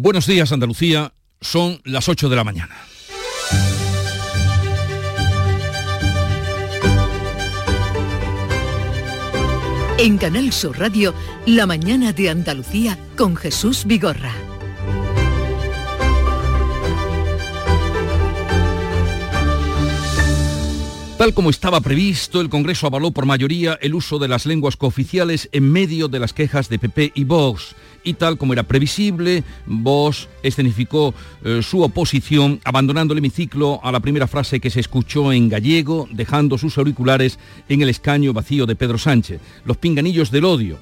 Buenos días Andalucía, son las 8 de la mañana. En Canal Sur Radio, La mañana de Andalucía con Jesús Vigorra. Tal como estaba previsto, el Congreso avaló por mayoría el uso de las lenguas cooficiales en medio de las quejas de PP y Vox. Y tal como era previsible, Vox escenificó eh, su oposición abandonando el hemiciclo a la primera frase que se escuchó en gallego, dejando sus auriculares en el escaño vacío de Pedro Sánchez. Los pinganillos del odio,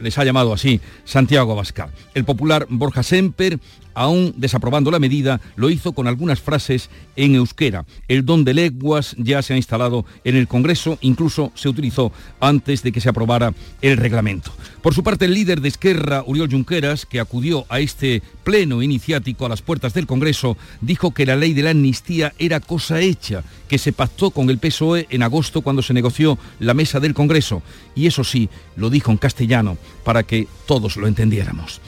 les ha llamado así Santiago Abascal. El popular Borja Semper, aún desaprobando la medida, lo hizo con algunas frases en euskera. El don de lenguas ya se ha instalado en el Congreso, incluso se utilizó antes de que se aprobara el reglamento. Por su parte, el líder de Esquerra, Uriol Junqueras, que acudió a este pleno iniciático a las puertas del Congreso, dijo que la ley de la amnistía era cosa hecha, que se pactó con el PSOE en agosto cuando se negoció la mesa del Congreso. Y eso sí, lo dijo en castellano, para que todos lo entendiéramos.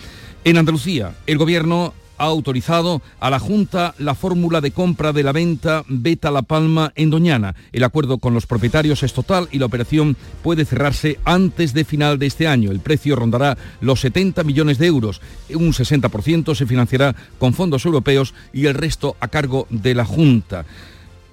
En Andalucía, el gobierno ha autorizado a la Junta la fórmula de compra de la venta Beta La Palma en Doñana. El acuerdo con los propietarios es total y la operación puede cerrarse antes de final de este año. El precio rondará los 70 millones de euros. Un 60% se financiará con fondos europeos y el resto a cargo de la Junta.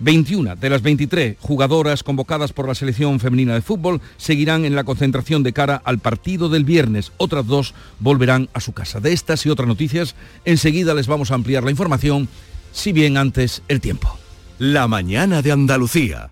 21 de las 23 jugadoras convocadas por la selección femenina de fútbol seguirán en la concentración de cara al partido del viernes. Otras dos volverán a su casa. De estas y otras noticias, enseguida les vamos a ampliar la información, si bien antes el tiempo. La mañana de Andalucía.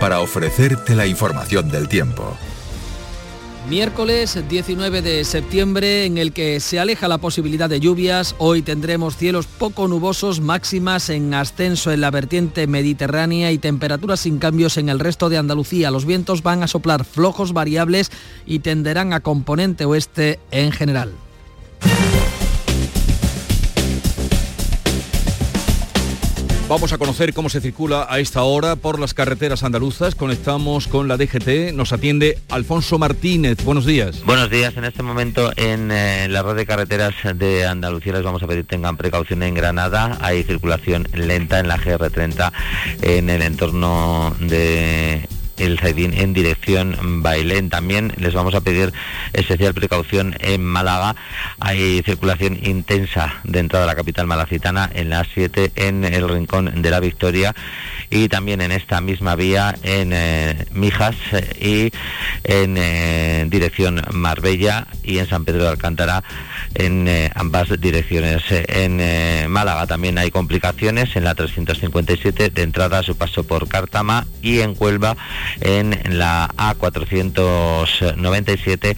para ofrecerte la información del tiempo. Miércoles 19 de septiembre en el que se aleja la posibilidad de lluvias. Hoy tendremos cielos poco nubosos, máximas en ascenso en la vertiente mediterránea y temperaturas sin cambios en el resto de Andalucía. Los vientos van a soplar flojos variables y tenderán a componente oeste en general. Vamos a conocer cómo se circula a esta hora por las carreteras andaluzas. Conectamos con la DGT. Nos atiende Alfonso Martínez. Buenos días. Buenos días. En este momento en eh, la red de carreteras de Andalucía les vamos a pedir tengan precaución en Granada. Hay circulación lenta en la GR30 en el entorno de el Zaidín en dirección Bailén. También les vamos a pedir especial precaución en Málaga. Hay circulación intensa dentro de la capital malacitana en la 7 en el Rincón de la Victoria y también en esta misma vía en eh, Mijas y en eh, dirección Marbella y en San Pedro de Alcántara en eh, ambas direcciones. En Málaga también hay complicaciones en la 357 de entrada a su paso por Cártama y en Cuelva en la A497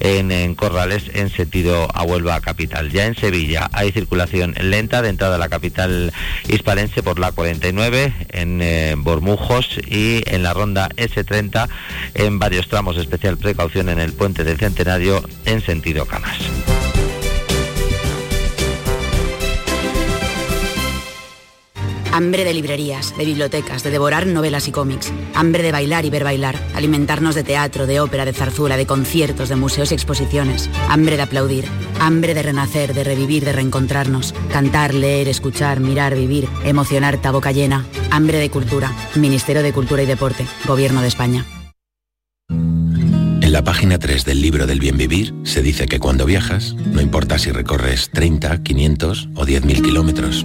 en, Corrales en sentido a Huelva capital. Ya en Sevilla hay circulación lenta de entrada a la capital hispalense por la 49 en eh, Bormujos y en la ronda S30 en varios tramos, especial precaución en el puente del Centenario en sentido Camas. Hambre de librerías, de bibliotecas, de devorar novelas y cómics. Hambre de bailar y ver bailar. Alimentarnos de teatro, de ópera, de zarzuela, de conciertos, de museos y exposiciones. Hambre de aplaudir. Hambre de renacer, de revivir, de reencontrarnos. Cantar, leer, escuchar, mirar, vivir. Emocionar, boca llena. Hambre de cultura. Ministerio de Cultura y Deporte. Gobierno de España. En la página 3 del libro del bien vivir se dice que cuando viajas, no importa si recorres 30, 500 o 10.000 kilómetros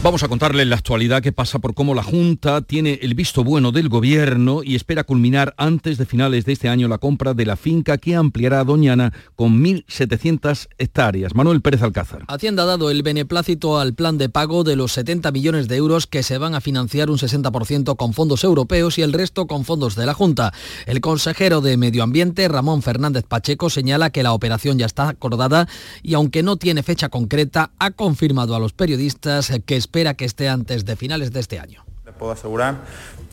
Vamos a contarle la actualidad que pasa por cómo la Junta tiene el visto bueno del Gobierno y espera culminar antes de finales de este año la compra de la finca que ampliará Doñana con 1.700 hectáreas. Manuel Pérez Alcázar. Hacienda ha dado el beneplácito al plan de pago de los 70 millones de euros que se van a financiar un 60% con fondos europeos y el resto con fondos de la Junta. El consejero de Medio Ambiente, Ramón Fernández Pacheco, señala que la operación ya está acordada y aunque no tiene fecha concreta, ha confirmado a los periodistas que espera que esté antes de finales de este año. Les puedo asegurar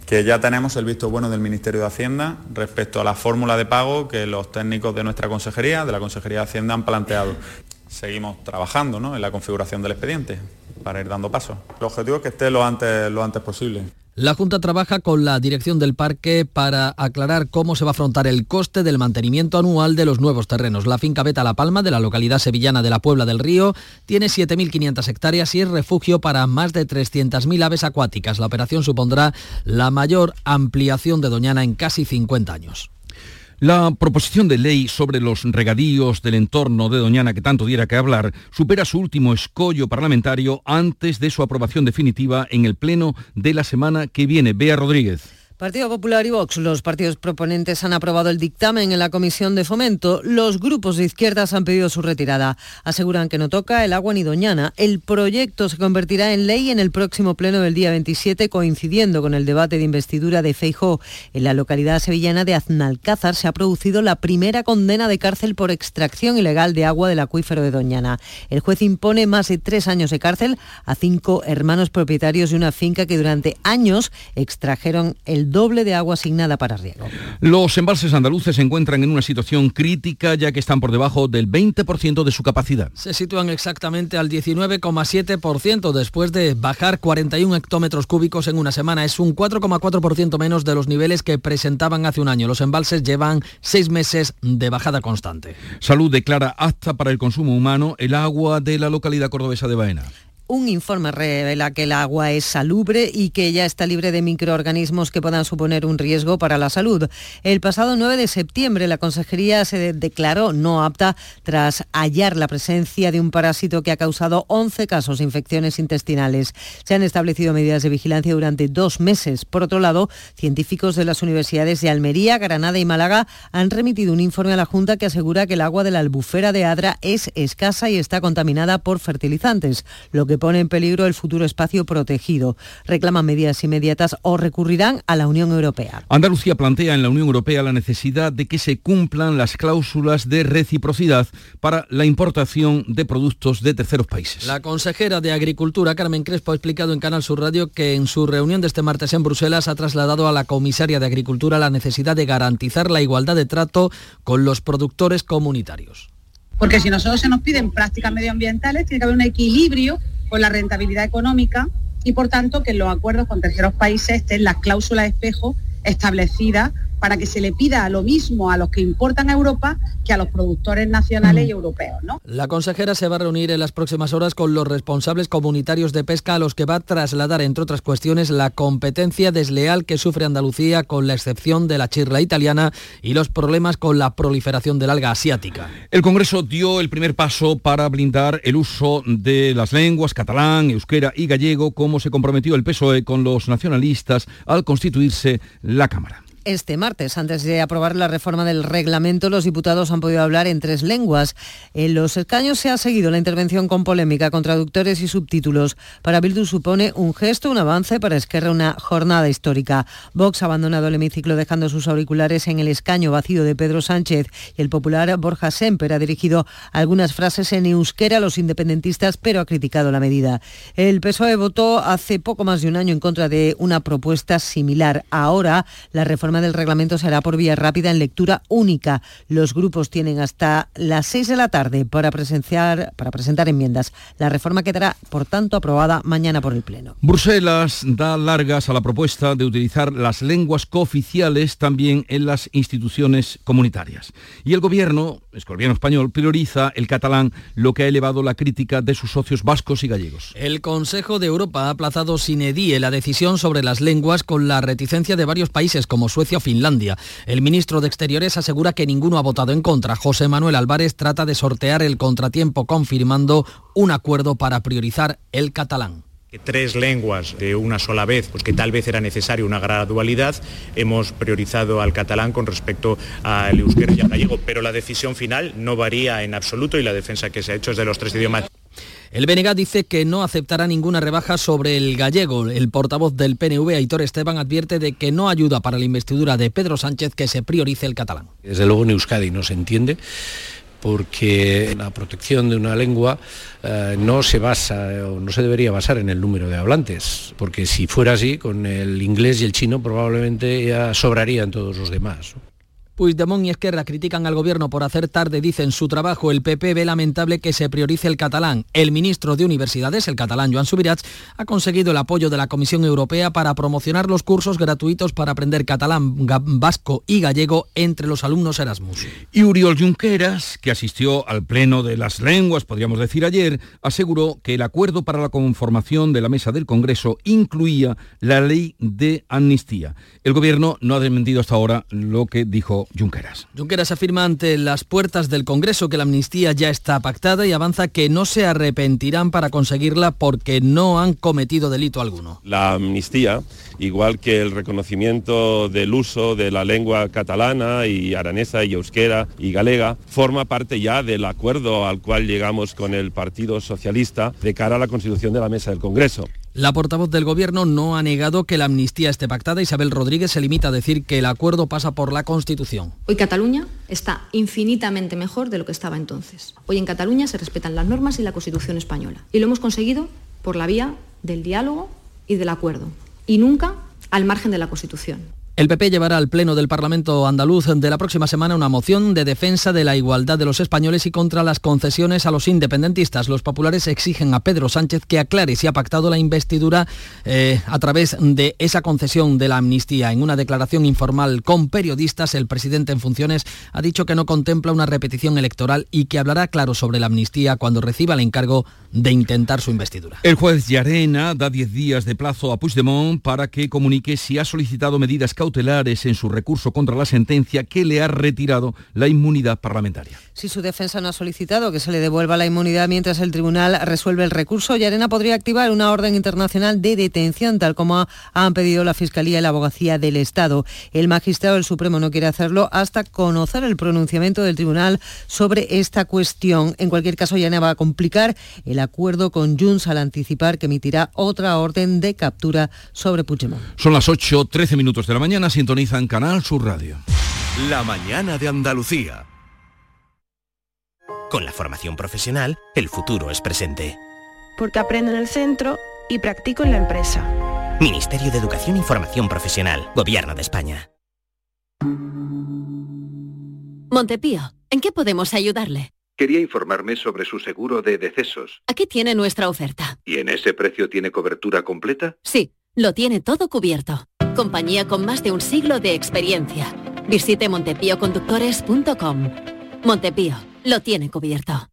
que ya tenemos el visto bueno del Ministerio de Hacienda respecto a la fórmula de pago que los técnicos de nuestra consejería, de la Consejería de Hacienda, han planteado. Seguimos trabajando en la configuración del expediente para ir dando pasos. El objetivo es que esté lo antes, lo antes posible. La Junta trabaja con la dirección del parque para aclarar cómo se va a afrontar el coste del mantenimiento anual de los nuevos terrenos. La finca Beta La Palma, de la localidad sevillana de la Puebla del Río, tiene 7.500 hectáreas y es refugio para más de 300.000 aves acuáticas. La operación supondrá la mayor ampliación de Doñana en casi 50 años. La proposición de ley sobre los regadíos del entorno de Doñana que tanto diera que hablar supera su último escollo parlamentario antes de su aprobación definitiva en el Pleno de la semana que viene. Bea Rodríguez. Partido Popular y Vox, los partidos proponentes han aprobado el dictamen en la Comisión de Fomento. Los grupos de izquierdas han pedido su retirada. Aseguran que no toca el agua ni Doñana. El proyecto se convertirá en ley en el próximo pleno del día 27, coincidiendo con el debate de investidura de Feijó. En la localidad sevillana de Aznalcázar se ha producido la primera condena de cárcel por extracción ilegal de agua del acuífero de Doñana. El juez impone más de tres años de cárcel a cinco hermanos propietarios de una finca que durante años extrajeron el doble de agua asignada para riego. Los embalses andaluces se encuentran en una situación crítica ya que están por debajo del 20% de su capacidad. Se sitúan exactamente al 19,7% después de bajar 41 hectómetros cúbicos en una semana. Es un 4,4% menos de los niveles que presentaban hace un año. Los embalses llevan seis meses de bajada constante. Salud declara apta para el consumo humano el agua de la localidad cordobesa de Baena. Un informe revela que el agua es salubre y que ya está libre de microorganismos que puedan suponer un riesgo para la salud. El pasado 9 de septiembre la Consejería se declaró no apta tras hallar la presencia de un parásito que ha causado 11 casos de infecciones intestinales. Se han establecido medidas de vigilancia durante dos meses. Por otro lado, científicos de las universidades de Almería, Granada y Málaga han remitido un informe a la Junta que asegura que el agua de la albufera de Adra es escasa y está contaminada por fertilizantes, lo que pone en peligro el futuro espacio protegido. Reclaman medidas inmediatas o recurrirán a la Unión Europea. Andalucía plantea en la Unión Europea la necesidad de que se cumplan las cláusulas de reciprocidad para la importación de productos de terceros países. La consejera de Agricultura, Carmen Crespo, ha explicado en Canal Sur Radio que en su reunión de este martes en Bruselas ha trasladado a la comisaria de Agricultura la necesidad de garantizar la igualdad de trato con los productores comunitarios. Porque si nosotros se nos piden prácticas medioambientales, tiene que haber un equilibrio con la rentabilidad económica y por tanto que en los acuerdos con terceros países estén las cláusulas espejo establecidas para que se le pida lo mismo a los que importan a Europa que a los productores nacionales y europeos. ¿no? La consejera se va a reunir en las próximas horas con los responsables comunitarios de pesca a los que va a trasladar, entre otras cuestiones, la competencia desleal que sufre Andalucía con la excepción de la chirla italiana y los problemas con la proliferación del alga asiática. El Congreso dio el primer paso para blindar el uso de las lenguas catalán, euskera y gallego, como se comprometió el PSOE con los nacionalistas al constituirse la Cámara. Este martes, antes de aprobar la reforma del reglamento, los diputados han podido hablar en tres lenguas. En los escaños se ha seguido la intervención con polémica con traductores y subtítulos. Para Bildu supone un gesto, un avance, para Esquerra una jornada histórica. Vox ha abandonado el hemiciclo dejando sus auriculares en el escaño vacío de Pedro Sánchez y el popular Borja Semper ha dirigido algunas frases en euskera a los independentistas, pero ha criticado la medida. El PSOE votó hace poco más de un año en contra de una propuesta similar. Ahora la reforma del reglamento será por vía rápida en lectura única. Los grupos tienen hasta las 6 de la tarde para, presenciar, para presentar enmiendas. La reforma quedará, por tanto, aprobada mañana por el Pleno. Bruselas da largas a la propuesta de utilizar las lenguas cooficiales también en las instituciones comunitarias. Y el gobierno, el gobierno español, prioriza el catalán, lo que ha elevado la crítica de sus socios vascos y gallegos. El Consejo de Europa ha aplazado sin edie la decisión sobre las lenguas con la reticencia de varios países como Suecia Finlandia. El ministro de Exteriores asegura que ninguno ha votado en contra. José Manuel Álvarez trata de sortear el contratiempo confirmando un acuerdo para priorizar el catalán Tres lenguas de una sola vez, pues que tal vez era necesaria una gradualidad, hemos priorizado al catalán con respecto al euskera y al gallego, pero la decisión final no varía en absoluto y la defensa que se ha hecho es de los tres idiomas. El BNG dice que no aceptará ninguna rebaja sobre el gallego. El portavoz del PNV, Aitor Esteban, advierte de que no ayuda para la investidura de Pedro Sánchez que se priorice el catalán. Desde luego en no se entiende porque la protección de una lengua eh, no se basa o no se debería basar en el número de hablantes, porque si fuera así, con el inglés y el chino probablemente ya sobrarían todos los demás. Puigdemont y Esquerra critican al gobierno por hacer tarde, dicen su trabajo. El PP ve lamentable que se priorice el catalán. El ministro de Universidades, el catalán Joan Subirats, ha conseguido el apoyo de la Comisión Europea para promocionar los cursos gratuitos para aprender catalán, vasco y gallego entre los alumnos Erasmus. Y Uriol Junqueras, que asistió al pleno de las lenguas, podríamos decir ayer, aseguró que el acuerdo para la conformación de la mesa del Congreso incluía la ley de amnistía. El gobierno no ha desmentido hasta ahora lo que dijo Junqueras. Junqueras afirma ante las puertas del Congreso que la amnistía ya está pactada y avanza que no se arrepentirán para conseguirla porque no han cometido delito alguno. La amnistía, igual que el reconocimiento del uso de la lengua catalana y aranesa y euskera y galega, forma parte ya del acuerdo al cual llegamos con el Partido Socialista de cara a la constitución de la mesa del Congreso. La portavoz del Gobierno no ha negado que la amnistía esté pactada. Isabel Rodríguez se limita a decir que el acuerdo pasa por la Constitución. Hoy Cataluña está infinitamente mejor de lo que estaba entonces. Hoy en Cataluña se respetan las normas y la Constitución española. Y lo hemos conseguido por la vía del diálogo y del acuerdo. Y nunca al margen de la Constitución. El PP llevará al Pleno del Parlamento andaluz de la próxima semana una moción de defensa de la igualdad de los españoles y contra las concesiones a los independentistas. Los populares exigen a Pedro Sánchez que aclare si ha pactado la investidura eh, a través de esa concesión de la amnistía. En una declaración informal con periodistas, el presidente en funciones ha dicho que no contempla una repetición electoral y que hablará claro sobre la amnistía cuando reciba el encargo de intentar su investidura. El juez Llarena da 10 días de plazo a Puigdemont para que comunique si ha solicitado medidas cautelares en su recurso contra la sentencia que le ha retirado la inmunidad parlamentaria. Si su defensa no ha solicitado que se le devuelva la inmunidad mientras el tribunal resuelve el recurso, Yarena podría activar una orden internacional de detención, tal como han pedido la Fiscalía y la Abogacía del Estado. El magistrado del Supremo no quiere hacerlo hasta conocer el pronunciamiento del tribunal sobre esta cuestión. En cualquier caso, Yarena va a complicar el acuerdo con Junts al anticipar que emitirá otra orden de captura sobre Puigdemont. Son las 8, 13 minutos de la mañana, sintonizan Canal Sur Radio. La mañana de Andalucía. Con la formación profesional, el futuro es presente. Porque aprendo en el centro y practico en la empresa. Ministerio de Educación y Formación Profesional, Gobierno de España. Montepío, ¿en qué podemos ayudarle? Quería informarme sobre su seguro de decesos. Aquí tiene nuestra oferta. ¿Y en ese precio tiene cobertura completa? Sí, lo tiene todo cubierto. Compañía con más de un siglo de experiencia. Visite montepíoconductores.com. Montepío, lo tiene cubierto.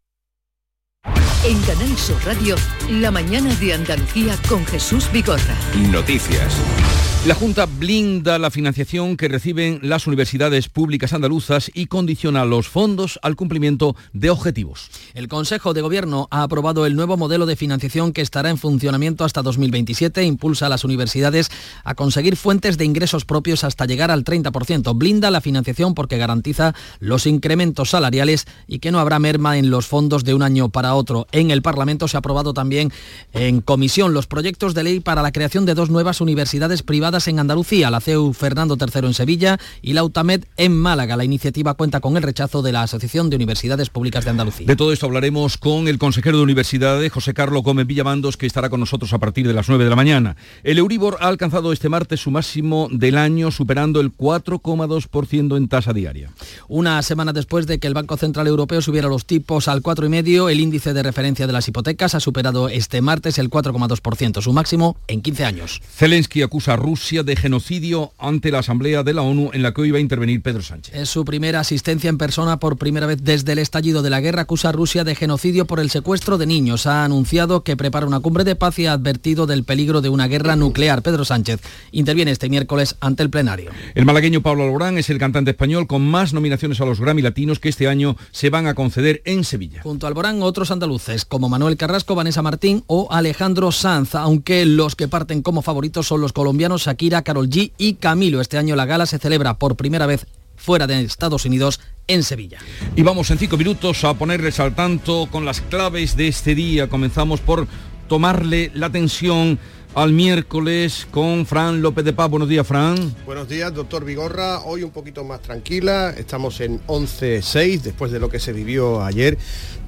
En Canal Sur Radio, la mañana de Andalucía con Jesús Vigorra. Noticias. La Junta blinda la financiación que reciben las universidades públicas andaluzas y condiciona los fondos al cumplimiento de objetivos. El Consejo de Gobierno ha aprobado el nuevo modelo de financiación que estará en funcionamiento hasta 2027. Impulsa a las universidades a conseguir fuentes de ingresos propios hasta llegar al 30%. Blinda la financiación porque garantiza los incrementos salariales y que no habrá merma en los fondos de un año para otro. En el Parlamento se ha aprobado también en comisión los proyectos de ley para la creación de dos nuevas universidades privadas en Andalucía, la CEU Fernando III en Sevilla y la UTAMED en Málaga. La iniciativa cuenta con el rechazo de la Asociación de Universidades Públicas de Andalucía. De todo esto hablaremos con el consejero de Universidades, José Carlos Gómez Villamandos, que estará con nosotros a partir de las 9 de la mañana. El Euribor ha alcanzado este martes su máximo del año, superando el 4,2% en tasa diaria. Una semana después de que el Banco Central Europeo subiera los tipos al 4,5%, el índice de referencia de las hipotecas ha superado este martes el 4,2%, su máximo en 15 años. Zelensky acusa a Rusia Rusia de genocidio ante la Asamblea de la ONU en la que hoy va a intervenir Pedro Sánchez. Es su primera asistencia en persona por primera vez desde el estallido de la guerra. Acusa a Rusia de genocidio por el secuestro de niños. Ha anunciado que prepara una cumbre de paz y ha advertido del peligro de una guerra nuclear. Pedro Sánchez interviene este miércoles ante el plenario. El malagueño Pablo Alborán es el cantante español con más nominaciones a los Grammy Latinos que este año se van a conceder en Sevilla. Junto a Alborán, otros andaluces como Manuel Carrasco, Vanessa Martín o Alejandro Sanz, aunque los que parten como favoritos son los colombianos Shakira, Carol G y Camilo. Este año la gala se celebra por primera vez fuera de Estados Unidos en Sevilla. Y vamos en cinco minutos a ponerles al tanto con las claves de este día. Comenzamos por tomarle la atención al miércoles con Fran López de Paz. Buenos días, Fran. Buenos días, doctor Vigorra. Hoy un poquito más tranquila. Estamos en 11.6 después de lo que se vivió ayer.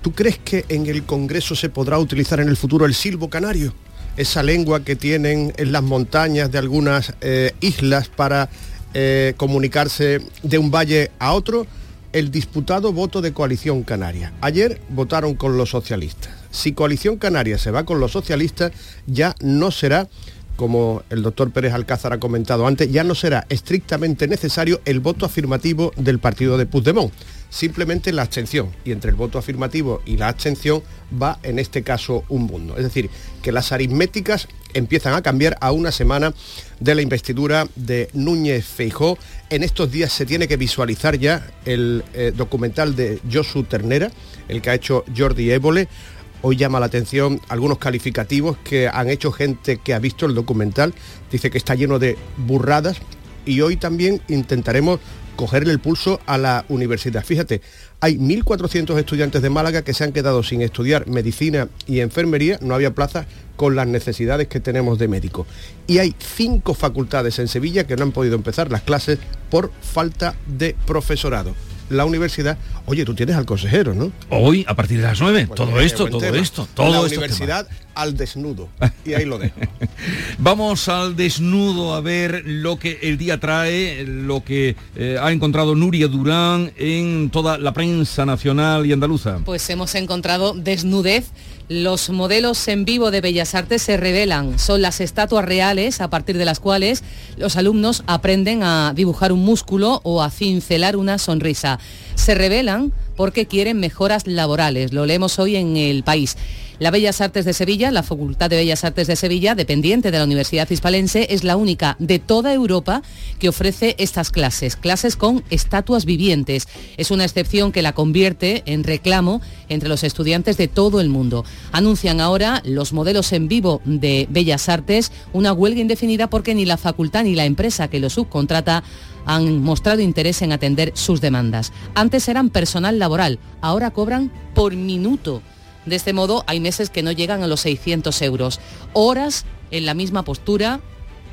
¿Tú crees que en el Congreso se podrá utilizar en el futuro el silbo canario? Esa lengua que tienen en las montañas de algunas eh, islas para eh, comunicarse de un valle a otro. El disputado voto de Coalición Canaria. Ayer votaron con los socialistas si Coalición Canaria se va con los socialistas, ya no será como el doctor Pérez Alcázar ha comentado antes, ya no será estrictamente necesario el voto afirmativo del partido de Puigdemont, simplemente la abstención. Y entre el voto afirmativo y la abstención va en este caso un mundo. Es decir, que las aritméticas empiezan a cambiar a una semana de la investidura de Núñez Feijó. En estos días se tiene que visualizar ya el eh, documental de Josu Ternera, el que ha hecho Jordi Évole Hoy llama la atención algunos calificativos que han hecho gente que ha visto el documental. Dice que está lleno de burradas y hoy también intentaremos cogerle el pulso a la universidad. Fíjate, hay 1.400 estudiantes de Málaga que se han quedado sin estudiar medicina y enfermería, no había plazas con las necesidades que tenemos de médicos. Y hay cinco facultades en Sevilla que no han podido empezar las clases por falta de profesorado la universidad, oye, tú tienes al consejero, ¿no? Hoy, a partir de las 9, pues todo, esto, todo esto, todo La universidad al desnudo. Y ahí lo dejo. Vamos al desnudo a ver lo que el día trae, lo que eh, ha encontrado Nuria Durán en toda la prensa nacional y andaluza. Pues hemos encontrado desnudez los modelos en vivo de Bellas Artes se revelan. Son las estatuas reales a partir de las cuales los alumnos aprenden a dibujar un músculo o a cincelar una sonrisa. Se revelan 能 porque quieren mejoras laborales. Lo leemos hoy en el país. La Bellas Artes de Sevilla, la Facultad de Bellas Artes de Sevilla, dependiente de la Universidad Hispalense, es la única de toda Europa que ofrece estas clases, clases con estatuas vivientes. Es una excepción que la convierte en reclamo entre los estudiantes de todo el mundo. Anuncian ahora los modelos en vivo de Bellas Artes una huelga indefinida porque ni la facultad ni la empresa que lo subcontrata han mostrado interés en atender sus demandas. Antes eran personal laboral, ahora cobran por minuto. De este modo hay meses que no llegan a los 600 euros. Horas en la misma postura,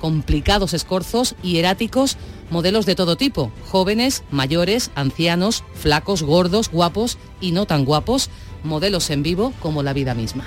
complicados escorzos y eráticos, modelos de todo tipo, jóvenes, mayores, ancianos, flacos, gordos, guapos y no tan guapos, modelos en vivo como la vida misma.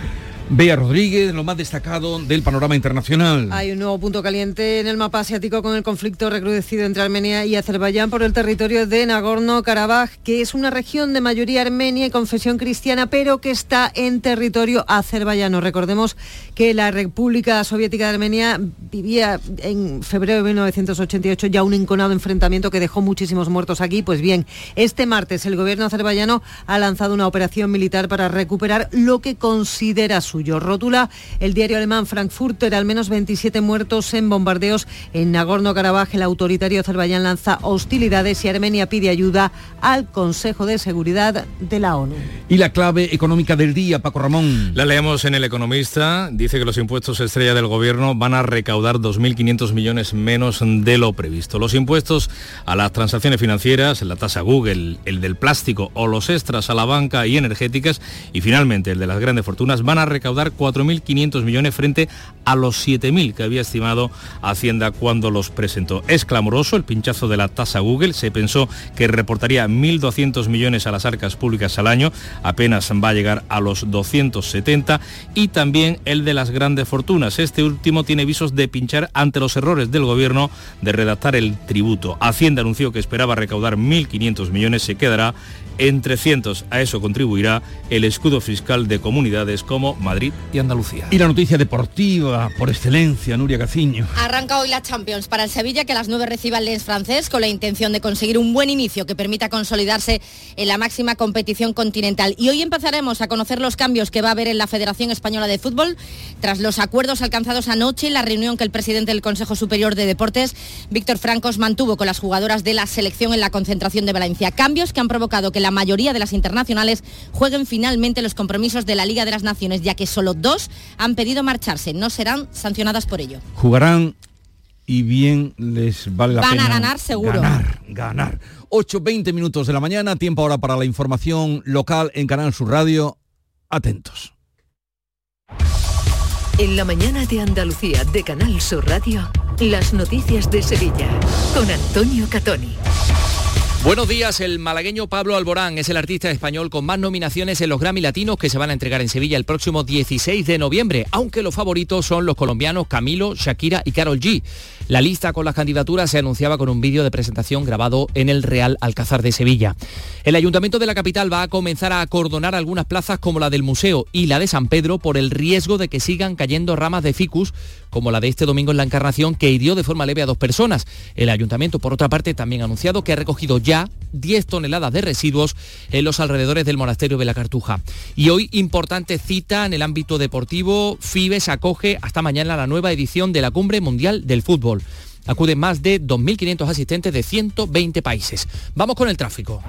Bea Rodríguez, lo más destacado del panorama internacional. Hay un nuevo punto caliente en el mapa asiático con el conflicto recrudecido entre Armenia y Azerbaiyán por el territorio de Nagorno-Karabaj, que es una región de mayoría armenia y confesión cristiana, pero que está en territorio azerbaiyano. Recordemos que la República Soviética de Armenia vivía en febrero de 1988 ya un enconado enfrentamiento que dejó muchísimos muertos aquí. Pues bien, este martes el gobierno azerbaiyano ha lanzado una operación militar para recuperar lo que considera su suyo. Rótula el diario alemán Frankfurter, al menos 27 muertos en bombardeos en Nagorno-Karabaj. El autoritario Azerbaiyán lanza hostilidades y Armenia pide ayuda al Consejo de Seguridad de la ONU. Y la clave económica del día, Paco Ramón. La leemos en El Economista. Dice que los impuestos estrella del gobierno van a recaudar 2.500 millones menos de lo previsto. Los impuestos a las transacciones financieras, la tasa Google, el del plástico o los extras a la banca y energéticas y finalmente el de las grandes fortunas van a recaudar recaudar 4.500 millones frente a los 7.000 que había estimado Hacienda cuando los presentó. Es clamoroso el pinchazo de la tasa Google. Se pensó que reportaría 1.200 millones a las arcas públicas al año. Apenas va a llegar a los 270. Y también el de las grandes fortunas. Este último tiene visos de pinchar ante los errores del gobierno de redactar el tributo. Hacienda anunció que esperaba recaudar 1.500 millones. Se quedará en 300. A eso contribuirá el escudo fiscal de comunidades como Madrid Madrid y Andalucía. Y la noticia deportiva por excelencia, Nuria Caciño. Arranca hoy la Champions para el Sevilla que a las 9 reciba el Lens francés con la intención de conseguir un buen inicio que permita consolidarse en la máxima competición continental. Y hoy empezaremos a conocer los cambios que va a haber en la Federación Española de Fútbol tras los acuerdos alcanzados anoche en la reunión que el presidente del Consejo Superior de Deportes, Víctor Francos, mantuvo con las jugadoras de la selección en la concentración de Valencia. Cambios que han provocado que la mayoría de las internacionales jueguen finalmente los compromisos de la Liga de las Naciones, ya que solo dos han pedido marcharse. No serán sancionadas por ello. Jugarán y bien les vale la Van pena. a ganar seguro. Ganar, ganar. 8, 20 minutos de la mañana, tiempo ahora para la información local en Canal Sur Radio. Atentos. En la mañana de Andalucía de Canal Sur Radio, las noticias de Sevilla con Antonio Catoni. Buenos días, el malagueño Pablo Alborán es el artista español con más nominaciones en los Grammy Latinos que se van a entregar en Sevilla el próximo 16 de noviembre, aunque los favoritos son los colombianos Camilo, Shakira y Carol G. La lista con las candidaturas se anunciaba con un vídeo de presentación grabado en el Real Alcázar de Sevilla. El Ayuntamiento de la capital va a comenzar a acordonar algunas plazas como la del Museo y la de San Pedro por el riesgo de que sigan cayendo ramas de ficus como la de este domingo en la Encarnación que hirió de forma leve a dos personas. El Ayuntamiento, por otra parte, también ha anunciado que ha recogido ya 10 toneladas de residuos en los alrededores del monasterio de la Cartuja. Y hoy, importante cita en el ámbito deportivo, FIBES acoge hasta mañana la nueva edición de la Cumbre Mundial del Fútbol. Acuden más de 2.500 asistentes de 120 países. Vamos con el tráfico.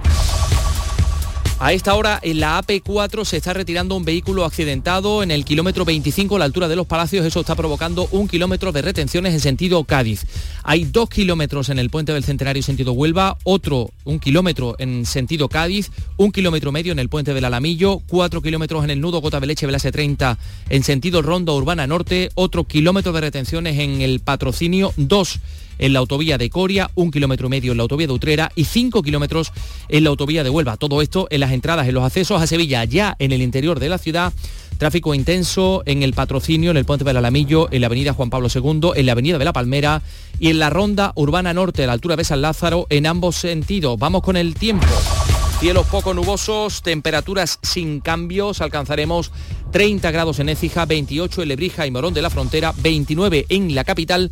A esta hora en la AP4 se está retirando un vehículo accidentado en el kilómetro 25 a la altura de los Palacios. Eso está provocando un kilómetro de retenciones en sentido Cádiz. Hay dos kilómetros en el puente del Centenario sentido Huelva, otro un kilómetro en sentido Cádiz, un kilómetro medio en el puente del Alamillo, cuatro kilómetros en el nudo Gota Beleche Velase 30 en sentido Ronda Urbana Norte, otro kilómetro de retenciones en el patrocinio, dos en la autovía de Coria, un kilómetro y medio en la autovía de Utrera y cinco kilómetros en la autovía de Huelva. Todo esto en las entradas, en los accesos a Sevilla, ya en el interior de la ciudad. Tráfico intenso en el patrocinio, en el puente del Alamillo, en la avenida Juan Pablo II, en la avenida de la Palmera y en la ronda urbana norte a la altura de San Lázaro en ambos sentidos. Vamos con el tiempo. Cielos poco nubosos, temperaturas sin cambios, alcanzaremos 30 grados en Écija, 28 en Lebrija y Morón de la Frontera, 29 en la capital,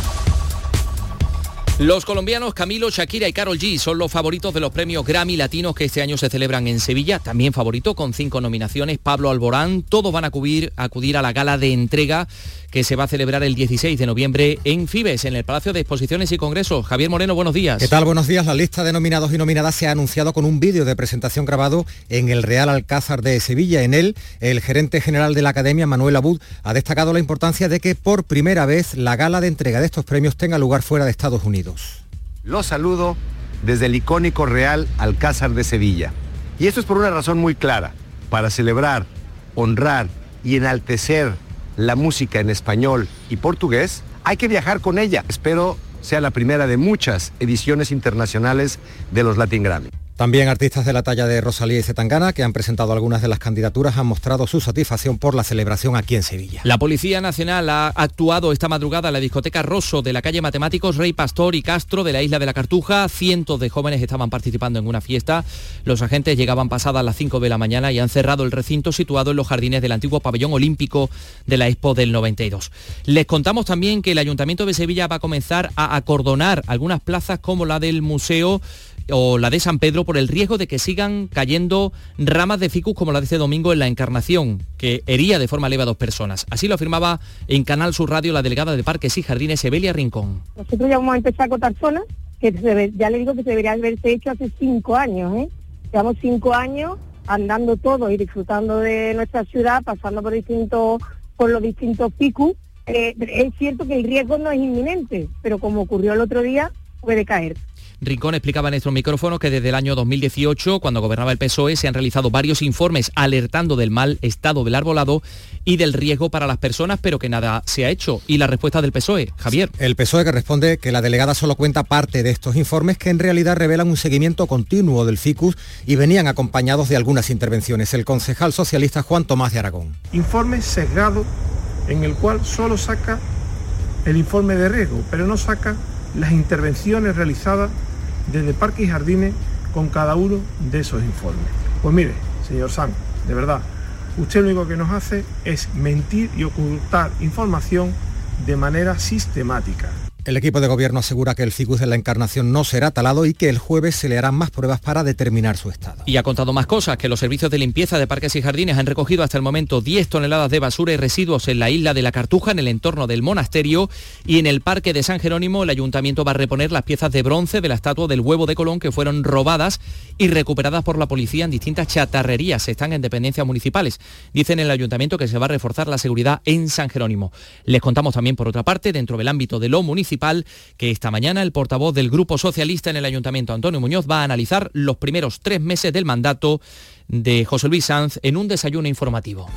Los colombianos Camilo, Shakira y Carol G son los favoritos de los premios Grammy Latinos que este año se celebran en Sevilla. También favorito con cinco nominaciones, Pablo Alborán. Todos van a acudir, a acudir a la gala de entrega que se va a celebrar el 16 de noviembre en Fibes, en el Palacio de Exposiciones y Congresos. Javier Moreno, buenos días. ¿Qué tal? Buenos días. La lista de nominados y nominadas se ha anunciado con un vídeo de presentación grabado en el Real Alcázar de Sevilla. En él, el gerente general de la Academia, Manuel Abud, ha destacado la importancia de que por primera vez la gala de entrega de estos premios tenga lugar fuera de Estados Unidos. Los saludo desde el icónico Real Alcázar de Sevilla. Y esto es por una razón muy clara, para celebrar, honrar y enaltecer la música en español y portugués, hay que viajar con ella. Espero sea la primera de muchas ediciones internacionales de los Latin Grammy. También artistas de la talla de Rosalía y Zetangana, que han presentado algunas de las candidaturas, han mostrado su satisfacción por la celebración aquí en Sevilla. La Policía Nacional ha actuado esta madrugada en la discoteca Rosso de la calle Matemáticos Rey Pastor y Castro de la isla de la Cartuja. Cientos de jóvenes estaban participando en una fiesta. Los agentes llegaban pasadas las 5 de la mañana y han cerrado el recinto situado en los jardines del antiguo pabellón olímpico de la Expo del 92. Les contamos también que el Ayuntamiento de Sevilla va a comenzar a acordonar algunas plazas como la del Museo o la de San Pedro por el riesgo de que sigan cayendo ramas de ficus como la de este domingo en la Encarnación, que hería de forma leve a dos personas. Así lo afirmaba en Canal Sur Radio la delegada de Parques y Jardines, Evelia Rincón. Nosotros ya vamos a empezar a cortar zonas, que ya le digo que debería haberse hecho hace cinco años. ¿eh? Llevamos cinco años andando todos y disfrutando de nuestra ciudad, pasando por distintos, por los distintos picus. Eh, es cierto que el riesgo no es inminente, pero como ocurrió el otro día, puede caer. Rincón explicaba en nuestro micrófono que desde el año 2018, cuando gobernaba el PSOE, se han realizado varios informes alertando del mal estado del arbolado y del riesgo para las personas, pero que nada se ha hecho. Y la respuesta del PSOE, Javier. El PSOE que responde que la delegada solo cuenta parte de estos informes que en realidad revelan un seguimiento continuo del FICUS y venían acompañados de algunas intervenciones. El concejal socialista Juan Tomás de Aragón. Informe sesgado en el cual solo saca el informe de riesgo, pero no saca las intervenciones realizadas desde Parques y Jardines con cada uno de esos informes. Pues mire, señor Sam, de verdad, usted lo único que nos hace es mentir y ocultar información de manera sistemática. El equipo de gobierno asegura que el ficus de la Encarnación no será talado y que el jueves se le harán más pruebas para determinar su estado. Y ha contado más cosas, que los servicios de limpieza de parques y jardines han recogido hasta el momento 10 toneladas de basura y residuos en la isla de la Cartuja, en el entorno del monasterio, y en el parque de San Jerónimo el ayuntamiento va a reponer las piezas de bronce de la estatua del huevo de Colón que fueron robadas y recuperadas por la policía en distintas chatarrerías. Están en dependencias municipales. Dicen en el ayuntamiento que se va a reforzar la seguridad en San Jerónimo. Les contamos también, por otra parte, dentro del ámbito de lo municipal, que esta mañana el portavoz del Grupo Socialista en el Ayuntamiento, Antonio Muñoz, va a analizar los primeros tres meses del mandato de José Luis Sanz en un desayuno informativo.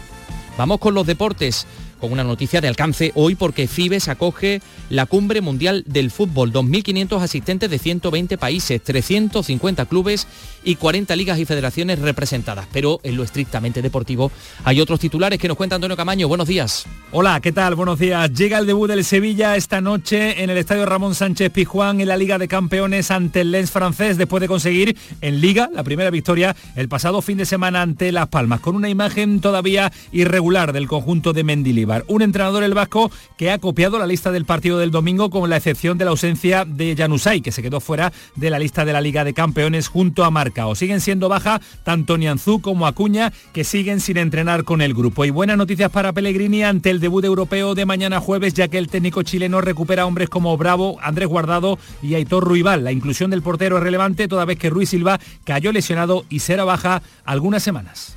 Vamos con los deportes con una noticia de alcance hoy porque FIBES acoge la Cumbre Mundial del Fútbol, 2.500 asistentes de 120 países, 350 clubes y 40 ligas y federaciones representadas. Pero en lo estrictamente deportivo hay otros titulares que nos cuenta Antonio Camaño. Buenos días. Hola, ¿qué tal? Buenos días. Llega el debut del Sevilla esta noche en el Estadio Ramón Sánchez Pijuán en la Liga de Campeones ante el Lens francés después de conseguir en Liga la primera victoria el pasado fin de semana ante Las Palmas, con una imagen todavía irregular del conjunto de Mendilibar. Un entrenador el vasco que ha copiado la lista del partido del domingo con la excepción de la ausencia de Janusay, que se quedó fuera de la lista de la Liga de Campeones junto a Marcao. Siguen siendo baja tanto Nianzú como Acuña, que siguen sin entrenar con el grupo. Y buenas noticias para Pellegrini ante el debut europeo de mañana jueves, ya que el técnico chileno recupera hombres como Bravo, Andrés Guardado y Aitor Ruibal. La inclusión del portero es relevante toda vez que Ruiz Silva cayó lesionado y será baja algunas semanas.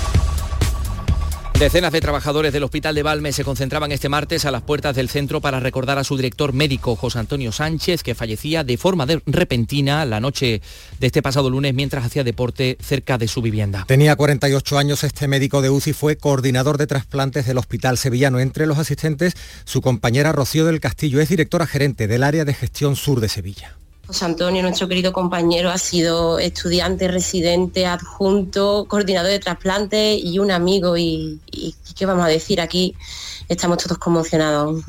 Decenas de trabajadores del Hospital de Valme se concentraban este martes a las puertas del centro para recordar a su director médico, José Antonio Sánchez, que fallecía de forma repentina la noche de este pasado lunes mientras hacía deporte cerca de su vivienda. Tenía 48 años, este médico de UCI fue coordinador de trasplantes del Hospital Sevillano. Entre los asistentes, su compañera Rocío del Castillo es directora gerente del área de gestión sur de Sevilla. José Antonio, nuestro querido compañero, ha sido estudiante, residente, adjunto, coordinador de trasplante y un amigo. Y, y qué vamos a decir aquí, estamos todos conmocionados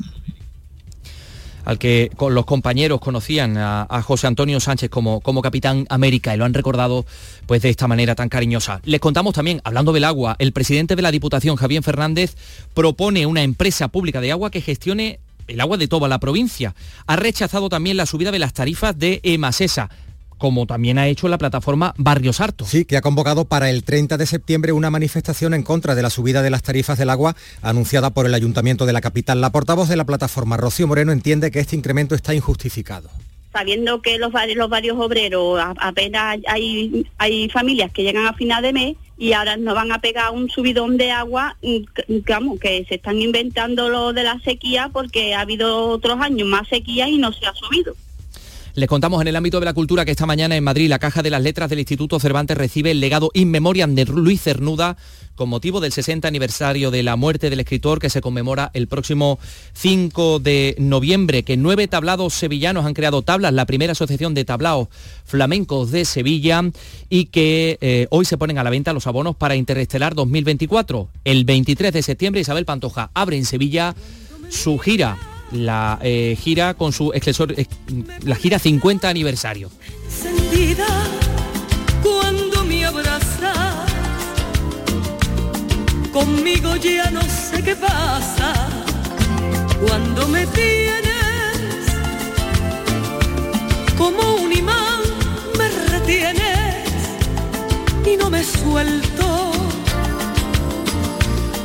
al que con los compañeros conocían a, a, José Antonio Sánchez como, como Capitán América y lo han recordado pues de esta manera tan cariñosa. Les contamos también, hablando del agua, el presidente de la Diputación, Javier Fernández, propone una empresa pública de agua que gestione el agua de toda la provincia. Ha rechazado también la subida de las tarifas de Emasesa como también ha hecho la plataforma Barrios Harto. Sí, que ha convocado para el 30 de septiembre una manifestación en contra de la subida de las tarifas del agua anunciada por el Ayuntamiento de la capital. La portavoz de la plataforma, Rocío Moreno, entiende que este incremento está injustificado sabiendo que los, los varios obreros apenas hay, hay familias que llegan a final de mes y ahora nos van a pegar un subidón de agua, digamos, que se están inventando lo de la sequía porque ha habido otros años más sequía y no se ha subido. Les contamos en el ámbito de la cultura que esta mañana en Madrid la Caja de las Letras del Instituto Cervantes recibe el legado In Memoriam de Luis Cernuda con motivo del 60 aniversario de la muerte del escritor que se conmemora el próximo 5 de noviembre, que nueve tablados sevillanos han creado tablas, la primera asociación de tablaos flamencos de Sevilla y que eh, hoy se ponen a la venta los abonos para Interestelar 2024. El 23 de septiembre Isabel Pantoja abre en Sevilla su gira la eh, gira con su excesor, eh, la gira 50 aniversario. Sentida cuando me abraza, conmigo ya no sé qué pasa, cuando me tienes como un imán me retienes y no me suelto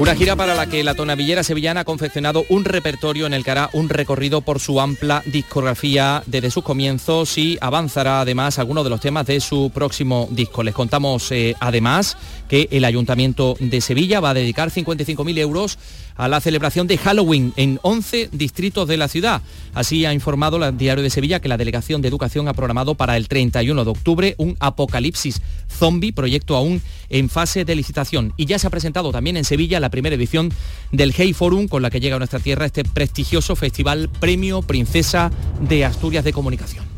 Una gira para la que la tonavillera sevillana ha confeccionado un repertorio en el que hará un recorrido por su amplia discografía desde sus comienzos y avanzará además algunos de los temas de su próximo disco. Les contamos eh, además que el Ayuntamiento de Sevilla va a dedicar 55.000 euros a la celebración de Halloween en 11 distritos de la ciudad. Así ha informado el Diario de Sevilla que la Delegación de Educación ha programado para el 31 de octubre un apocalipsis zombie, proyecto aún en fase de licitación. Y ya se ha presentado también en Sevilla la primera edición del Hey Forum, con la que llega a nuestra tierra este prestigioso festival Premio Princesa de Asturias de Comunicación.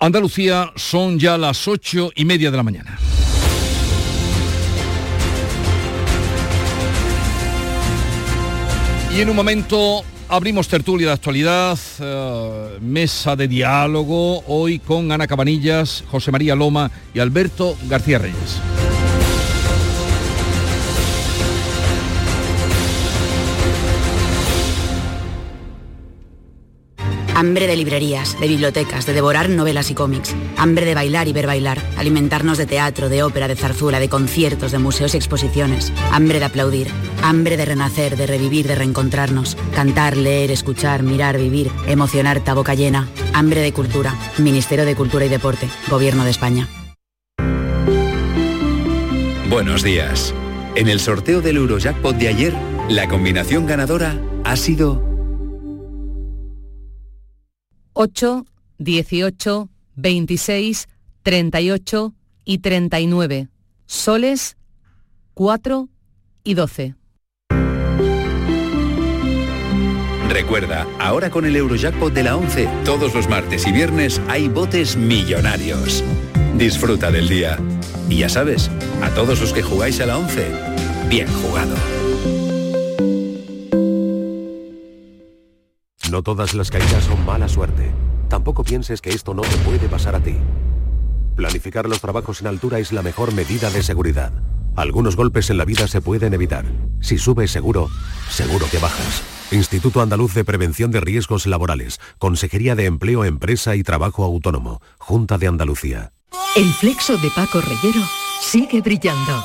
Andalucía son ya las ocho y media de la mañana. Y en un momento abrimos tertulia de actualidad, eh, mesa de diálogo, hoy con Ana Cabanillas, José María Loma y Alberto García Reyes. Hambre de librerías, de bibliotecas, de devorar novelas y cómics. Hambre de bailar y ver bailar. Alimentarnos de teatro, de ópera, de zarzuela, de conciertos, de museos y exposiciones. Hambre de aplaudir. Hambre de renacer, de revivir, de reencontrarnos. Cantar, leer, escuchar, mirar, vivir. Emocionar, boca llena. Hambre de cultura. Ministerio de Cultura y Deporte. Gobierno de España. Buenos días. En el sorteo del Eurojackpot de ayer, la combinación ganadora ha sido 8, 18, 26, 38 y 39. Soles 4 y 12. Recuerda, ahora con el Eurojackpot de la 11, todos los martes y viernes hay botes millonarios. Disfruta del día. Y ya sabes, a todos los que jugáis a la 11, bien jugado. No todas las caídas son mala suerte. Tampoco pienses que esto no te puede pasar a ti. Planificar los trabajos en altura es la mejor medida de seguridad. Algunos golpes en la vida se pueden evitar. Si subes seguro, seguro que bajas. Instituto Andaluz de Prevención de Riesgos Laborales. Consejería de Empleo, Empresa y Trabajo Autónomo. Junta de Andalucía. El flexo de Paco Reyero sigue brillando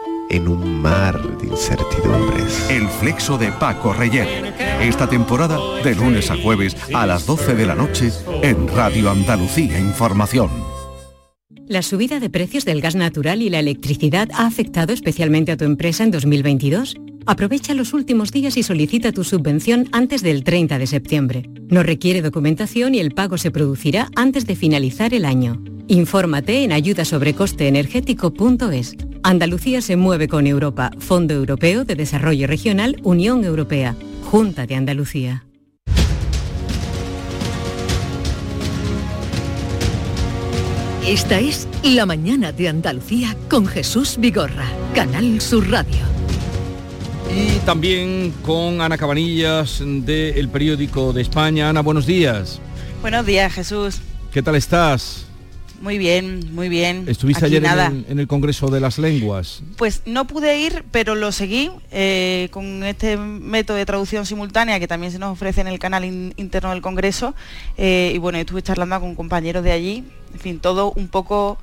en un mar de incertidumbres. El flexo de Paco Reyer. Esta temporada de lunes a jueves a las 12 de la noche en Radio Andalucía Información. La subida de precios del gas natural y la electricidad ha afectado especialmente a tu empresa en 2022. Aprovecha los últimos días y solicita tu subvención antes del 30 de septiembre. No requiere documentación y el pago se producirá antes de finalizar el año. Infórmate en ayudasobrecosteenergético.es. Andalucía se mueve con Europa, Fondo Europeo de Desarrollo Regional, Unión Europea, Junta de Andalucía. Esta es La Mañana de Andalucía con Jesús Vigorra, Canal Sur Radio. Y también con Ana Cabanillas del periódico de España. Ana, buenos días. Buenos días, Jesús. ¿Qué tal estás? Muy bien, muy bien. ¿Estuviste ayer en el, Congreso de las Lenguas? Pues no pude ir, pero lo seguí eh, con este método de traducción simultánea que también se nos ofrece en el canal interno del Congreso. Eh, y bueno, estuve charlando con compañeros de allí. En fin, todo un poco,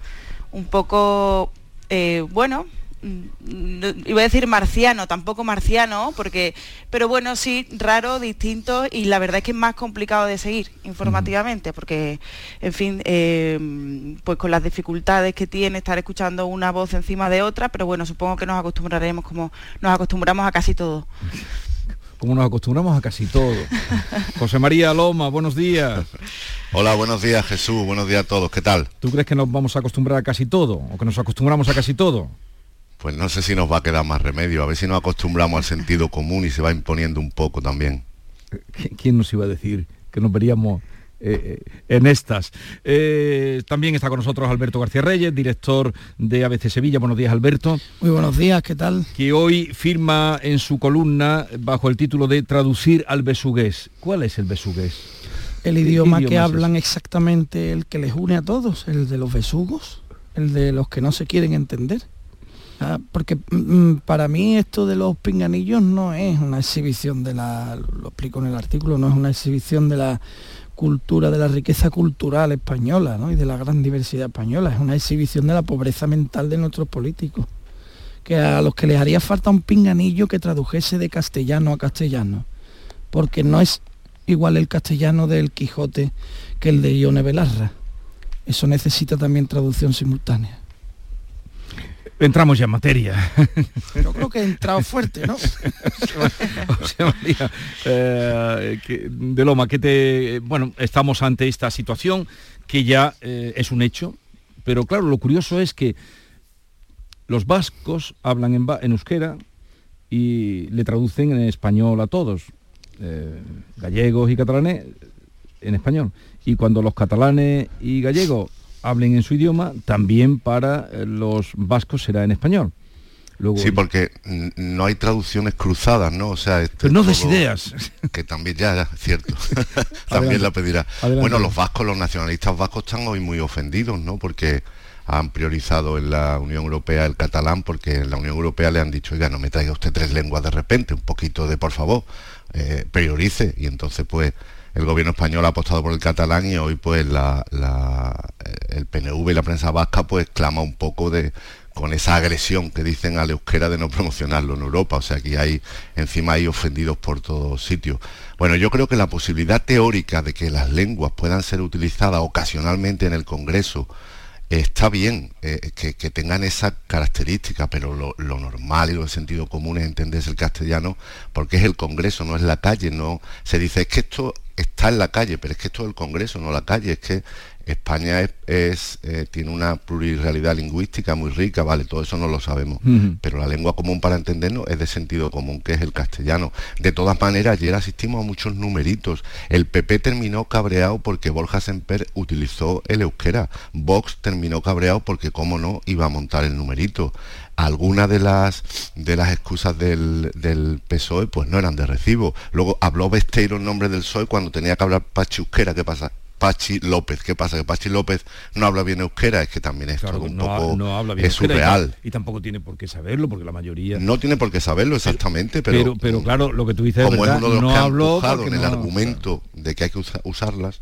un poco, eh, bueno, Mm, iba a decir marciano, tampoco marciano, porque, pero bueno, sí, raro, distinto y la verdad es que es más complicado de seguir informativamente, porque, en fin, eh, pues con las dificultades que tiene estar escuchando una voz encima de otra, pero bueno, supongo que nos acostumbraremos como nos acostumbramos a casi todo. Como nos acostumbramos a casi todo. José María Loma, buenos días. Hola, buenos días Jesús, buenos días a todos, ¿qué tal? ¿Tú crees que nos vamos a acostumbrar a casi todo? ¿O que nos acostumbramos a casi todo? Pues no sé si nos va a quedar más remedio, a ver si nos acostumbramos al sentido común y se va imponiendo un poco también. ¿Quién nos iba a decir que nos veríamos eh, en estas. Eh, también está con nosotros Alberto García Reyes, director de ABC Sevilla. Buenos días, Alberto. Muy buenos días, ¿qué tal? Que hoy firma en su columna bajo el título de Traducir al besugués. ¿Cuál es el besugués? El idioma que hablan exactamente el que les une a todos, el de los besugos, el de los que no se quieren entender. Ah, porque mm, mm, para mí esto de los pinganillos no es una exhibición de la, lo explico en el artículo, no es una exhibición de la cultura, de la riqueza cultural española y de la gran diversidad española, es una exhibición de la pobreza mental de nuestros políticos, que a los que les haría falta un pinganillo que tradujese de castellano a castellano, porque no es igual el castellano del Quijote que el de Ione Belarra. Eso necesita también traducción simultánea. Entramos ya en materia. Yo creo que he entrado fuerte, ¿no? Eh, de Loma, que te. Bueno, estamos ante esta situación que ya eh, es un hecho, pero claro, lo curioso es que los vascos hablan en, euskera y le traducen en español a todos, eh, gallegos y catalanes en español. Y cuando los catalanes y gallegos hablen en su idioma, también para eh, los vascos será en español. sí, porque no hay traducciones cruzadas, ¿no? O sea, Pero no des ideas. Que también ya, ya cierto. también la pedirá. Bueno, los vascos, los nacionalistas vascos están hoy muy ofendidos, ¿no? Porque han priorizado en la Unión Europea el catalán porque en la Unión Europea le han dicho, ya no me traiga usted tres lenguas de repente, un poquito de por favor, eh, priorice. Y entonces pues el gobierno español ha apostado por el catalán y hoy pues el PNV y la prensa vasca pues clama un poco de con esa agresión que dicen al euskera de no promocionarlo en Europa. O sea, que hay, encima hay ofendidos por todos sitios. Bueno, yo creo que la posibilidad teórica de que las lenguas puedan ser utilizadas ocasionalmente en el Congreso está bien eh, que, tengan esa característica, pero lo, normal y lo de sentido común es entenderse el castellano porque es el Congreso, no es la calle, no se dice es que esto está en la calle, pero es que esto es el Congreso, no la calle, es que España es, eh, tiene una pluralidad lingüística muy rica, vale, todo eso no lo sabemos, pero la lengua común para entendernos es de sentido común, que es el castellano. De todas maneras, ayer asistimos a muchos numeritos. El PP terminó cabreado porque Borja Semper utilizó el euskera. Vox terminó cabreado porque, cómo no, iba a montar el numerito. Algunas de las de las excusas del, del PSOE pues no eran de recibo. Luego habló Besteiro en nombre del PSOE cuando tenía que hablar Pachi Euskera, ¿qué pasa? Pachi López. ¿Qué pasa? Que Pachi López no habla bien euskera, es que también es todo un poco no habla bien es surreal. Y, tampoco tiene por qué saberlo, porque la mayoría... No tiene por qué saberlo exactamente, pero... Pero, claro, lo que tú dices como es, uno de los no que habló en el argumento de que hay que usarlas.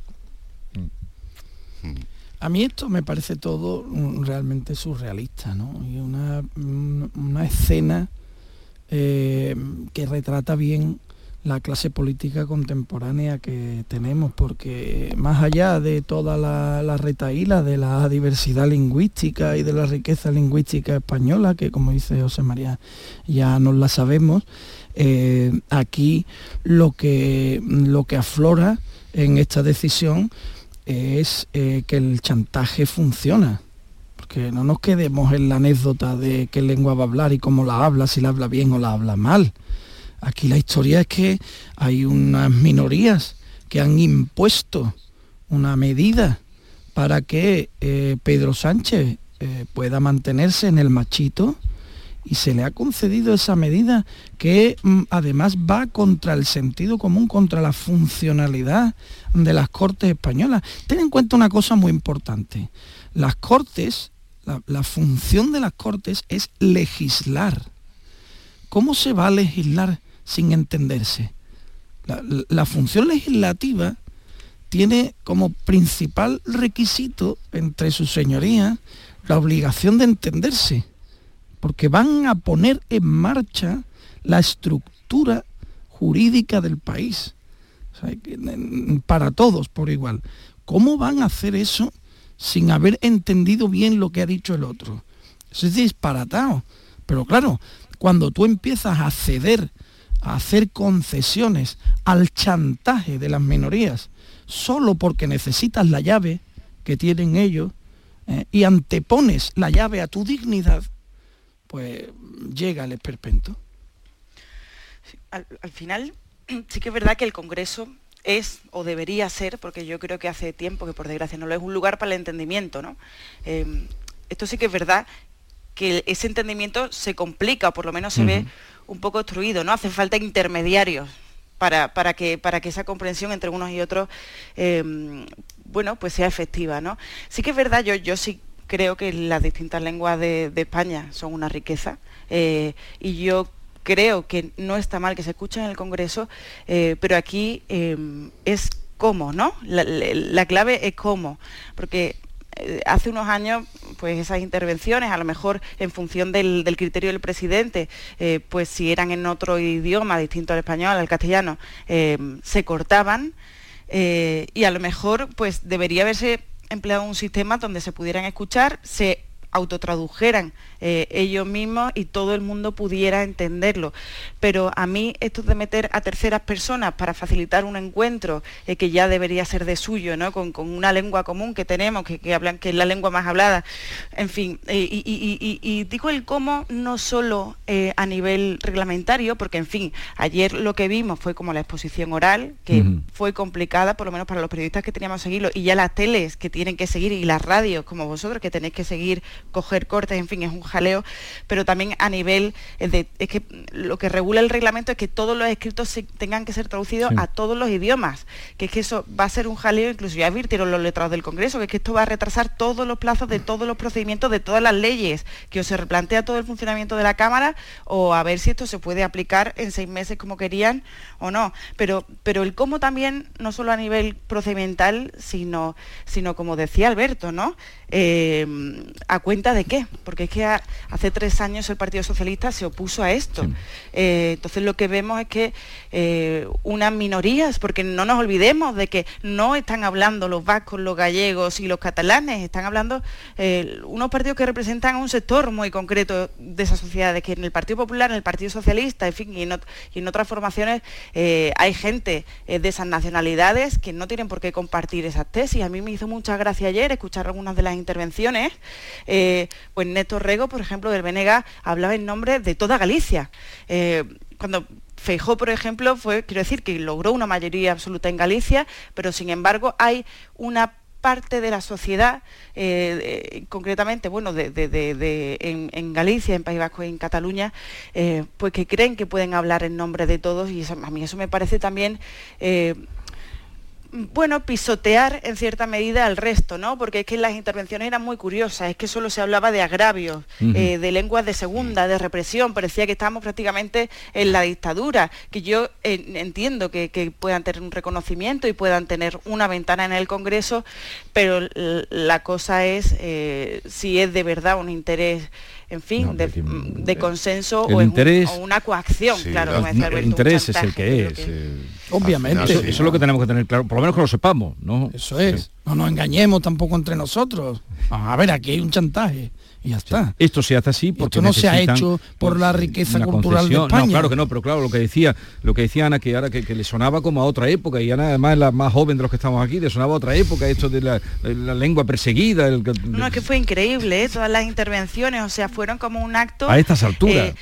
Mm. A mí esto me parece todo realmente surrealista, ¿no? Y una, una escena eh, que retrata bien la clase política contemporánea que tenemos, porque más allá de toda la, la retaíla de la diversidad lingüística y de la riqueza lingüística española, que como dice José María ya nos la sabemos, eh, aquí lo que, lo que aflora en esta decisión es eh, que el chantaje funciona. Porque no nos quedemos en la anécdota de qué lengua va a hablar y cómo la habla, si la habla bien o la habla mal Aquí la historia es que hay unas minorías que han impuesto una medida para que eh, Pedro Sánchez eh, pueda mantenerse en el machito y se le ha concedido esa medida que mm, además va contra el sentido común, contra la funcionalidad de las Cortes españolas. Ten en cuenta una cosa muy importante. Las Cortes, la función de las Cortes es legislar. ¿Cómo se va a legislar sin entenderse. La, función legislativa tiene como principal requisito entre sus señorías la obligación de entenderse, porque van a poner en marcha la estructura jurídica del país, para todos por igual. ¿Cómo van a hacer eso sin haber entendido bien lo que ha dicho el otro? Eso es disparatado. Pero claro, cuando tú empiezas a ceder hacer concesiones al chantaje de las minorías solo porque necesitas la llave que tienen ellos eh, y antepones la llave a tu dignidad, pues llega el esperpento. al, final sí que es verdad que el Congreso es o debería ser, porque yo creo que hace tiempo que por desgracia no lo es, un lugar para el entendimiento. ¿no? Em, esto sí que es verdad que ese entendimiento se complica, o por lo menos se ve un poco obstruido, ¿no? Hace falta intermediarios para, para, que, para que esa comprensión entre unos y otros em, bueno, pues sea efectiva, ¿no? Sí que es verdad, yo, yo sí creo que las distintas lenguas de, España son una riqueza eh, y yo creo que no está mal que se escuche en el Congreso, eh, pero aquí es cómo, ¿no? La, clave es cómo, porque eh, hace unos años, pues esas intervenciones, a lo mejor en función del, criterio del presidente, pues si eran en otro idioma distinto al español, al castellano, em, se cortaban y a lo mejor pues debería haberse empleado un sistema donde se pudieran escuchar, se autotradujeran eh, ellos mismos y todo el mundo pudiera entenderlo. Pero a mí esto de meter a terceras personas para facilitar un encuentro eh, que ya debería ser de suyo, ¿no? con, una lengua común que tenemos, que, hablan, que es la lengua más hablada, en fin, eh, y, digo el cómo no solo a nivel reglamentario, porque en fin, ayer lo que vimos fue como la exposición oral, que fue complicada, por lo menos para los periodistas que teníamos que seguirlo, y ya las teles que tienen que seguir y las radios como vosotros que tenéis que seguir, coger cortes, en fin, es un jaleo, pero también a nivel de, es que lo que regula el reglamento es que todos los escritos se, tengan que ser traducidos a todos los idiomas, que es que eso va a ser un jaleo, incluso ya advirtieron los letrados del Congreso, que es que esto va a retrasar todos los plazos de todos los procedimientos, de todas las leyes, que o se replantea todo el funcionamiento de la Cámara o a ver si esto se puede aplicar en seis meses como querían o no. Pero, pero el cómo también, no solo a nivel procedimental, sino, sino como decía Alberto, ¿no? Eh, ¿A cuenta de qué? Porque es que hace tres años el Partido Socialista se opuso a esto. Eh, entonces lo que vemos es que eh, unas minorías, porque no nos olvidemos de que no están hablando los vascos, los gallegos y los catalanes, están hablando unos partidos que representan a un sector muy concreto de esa sociedad, de que en el Partido Popular, en el Partido Socialista, en fin, y en, otras formaciones hay gente de esas nacionalidades que no tienen por qué compartir esas tesis. A mí me hizo mucha gracia ayer escuchar algunas de las intervenciones, eh, pues Néstor Rego, por ejemplo, del Benega, hablaba en nombre de toda Galicia. Eh, cuando Feijó, por ejemplo, fue, quiero decir, que logró una mayoría absoluta en Galicia, pero sin embargo hay una parte de la sociedad, eh, concretamente, bueno, en, Galicia, en País Vasco y en Cataluña, pues que creen que pueden hablar en nombre de todos y a mí eso me parece también bueno, pisotear en cierta medida al resto, ¿no? Porque es que las intervenciones eran muy curiosas, es que solo se hablaba de agravios, eh, de lenguas de segunda, de represión, parecía que estábamos prácticamente en la dictadura, que yo entiendo que, puedan tener un reconocimiento y puedan tener una ventana en el Congreso, pero la cosa es eh, si es de verdad un interés en fin, de, consenso o, una coacción, claro. el interés es el que es. Eh, Obviamente. Eso, es lo que tenemos que tener claro, por lo menos que lo sepamos, ¿no? Eso es. No nos engañemos tampoco entre nosotros. A ver, aquí hay un chantaje y ya está. Esto se hace así porque no se ha hecho por pues, la riqueza cultural de España. No, claro que no, pero claro, lo que decía, lo que decía Ana, que ahora que, le sonaba como a otra época, y Ana además es la más joven de los que estamos aquí, le sonaba a otra época, esto de la, lengua perseguida. no, es que fue increíble, ¿eh? todas las intervenciones, o sea, fueron como un acto... A estas alturas. Eh,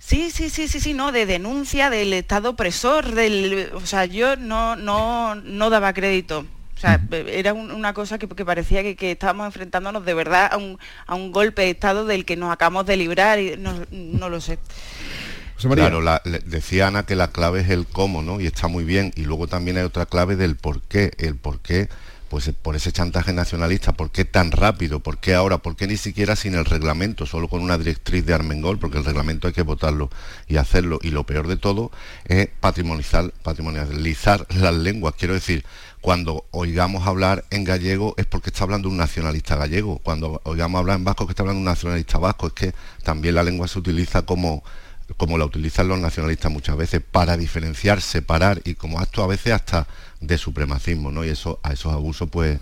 sí, sí, sí, sí, sí, no, de denuncia del Estado opresor, del, o sea, yo no, no, no daba crédito. O sea, era una cosa que, parecía que, estábamos enfrentándonos de verdad a un, golpe de Estado del que nos acabamos de librar y no, lo sé. Claro, decía Ana que la clave es el cómo, ¿no? Y está muy bien. Y luego también hay otra clave del por qué. El por qué, pues por ese chantaje nacionalista, ¿por qué tan rápido? ¿Por qué ahora? ¿Por qué ni siquiera sin el reglamento? Solo con una directriz de Armengol, porque el reglamento hay que votarlo y hacerlo. Y lo peor de todo es patrimonializar, patrimonializar las lenguas. Quiero decir, cuando oigamos hablar en gallego es porque está hablando un nacionalista gallego, cuando oigamos hablar en vasco es que está hablando un nacionalista vasco, es que también la lengua se utiliza como, como la utilizan los nacionalistas muchas veces, para diferenciar, separar y como acto a veces hasta de supremacismo, ¿no? Y eso, a esos abusos pues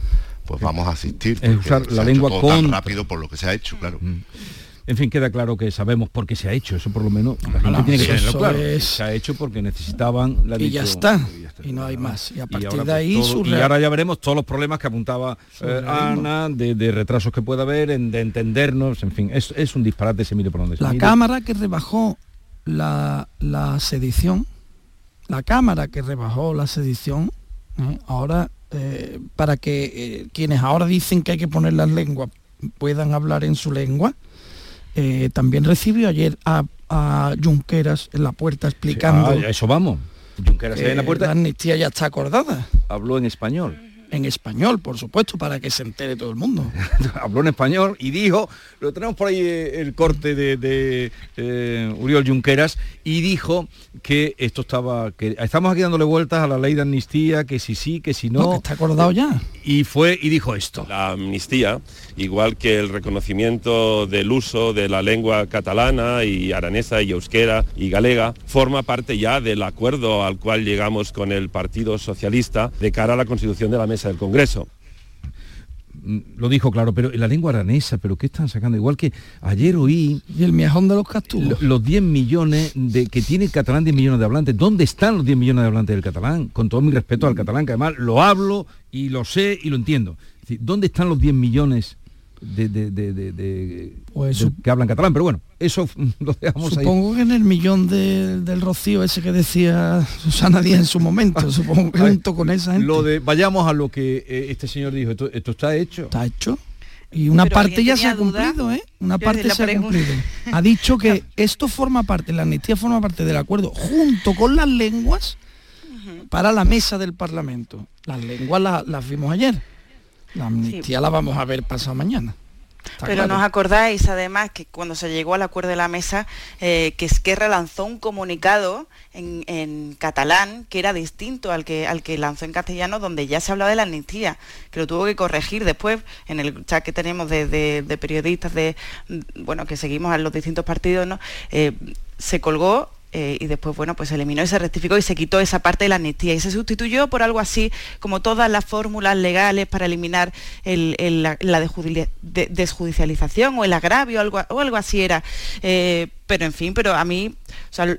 pues vamos a asistir. usar la lengua con... rápido por lo que se ha hecho, claro. Mm. En fin, queda claro que sabemos por qué se ha hecho, eso por lo menos la gente tiene que tenerlo claro. Se ha hecho porque necesitaban la y ya, está. y no hay más. Y a partir de pues, ahí y ahora ya veremos todos los problemas que apuntaba eh, Ana, de, retrasos que pueda haber, de entendernos, en fin, es, un disparate se mire por donde se La Cámara que rebajó la, la sedición, la Cámara que rebajó la sedición. Ahora, eh, para que eh, quienes ahora dicen que hay que poner las lenguas puedan hablar en su lengua, eh, también recibió ayer a, a Junqueras en la puerta explicando... Ah, a eso vamos. Junqueras que en la puerta La amnistía ya está acordada. habló en español. En español, por supuesto, para que se entere todo el mundo. habló en español y dijo, lo tenemos por ahí eh, el corte de, de, eh, Uriol Junqueras, y dijo que esto estaba, que estamos aquí dándole vueltas a la ley de amnistía, que si sí, que si no. No, que está acordado ya. Y fue y dijo esto. La amnistía, igual que el reconocimiento del uso de la lengua catalana y aranesa y euskera y galega, forma parte ya del acuerdo al cual llegamos con el Partido Socialista de cara a la constitución de la mesa del Congreso. Mm, Lo dijo claro, pero en la lengua aranesa, pero ¿qué están sacando? Igual que ayer oí... Y el miajón de los castugos. lo- Los 10 millones de que tiene el catalán 10 millones de hablantes. ¿Dónde están los 10 millones de hablantes del catalán? Con todo mi respeto al catalán, que además lo hablo y lo sé y lo entiendo. Es decir, ¿Dónde están los 10 millones de, de- de- de- de- Pues de- que hablan catalán? Pero bueno, eso lo dejamos ahí. Supongo que en el millón de- del rocío ese que decía Susana Díaz en su momento, supongo que junto con esa gente. Lo de, vayamos a lo que eh, este señor dijo. Esto, esto está hecho. Está hecho. Y una Pero parte ¿alguien ya se ha duda? cumplido, ¿eh? Una parte se ha cumplido. Ha dicho que esto forma parte, la amnistía forma parte del acuerdo junto con las lenguas para la mesa del Parlamento. Las lenguas la- las vimos ayer. La amnistía la vamos a ver pasado mañana. Está Pero claro. nos acordáis además que cuando se llegó al acuerdo de la mesa, eh, que Esquerra lanzó un comunicado en, en catalán que era distinto al que, al que lanzó en castellano, donde ya se hablaba de la amnistía, que lo tuvo que corregir después en el chat que tenemos de, de- de periodistas, de bueno, que seguimos a los distintos partidos, ¿no? Eh, se colgó eh, y después, bueno, pues se eliminó y se rectificó y se quitó esa parte de la amnistía y se sustituyó por algo así como todas las fórmulas legales para eliminar el- el- la, desjudicialización o el agravio algo, o algo así era. Eh, pero en fin, pero a mí, o sea,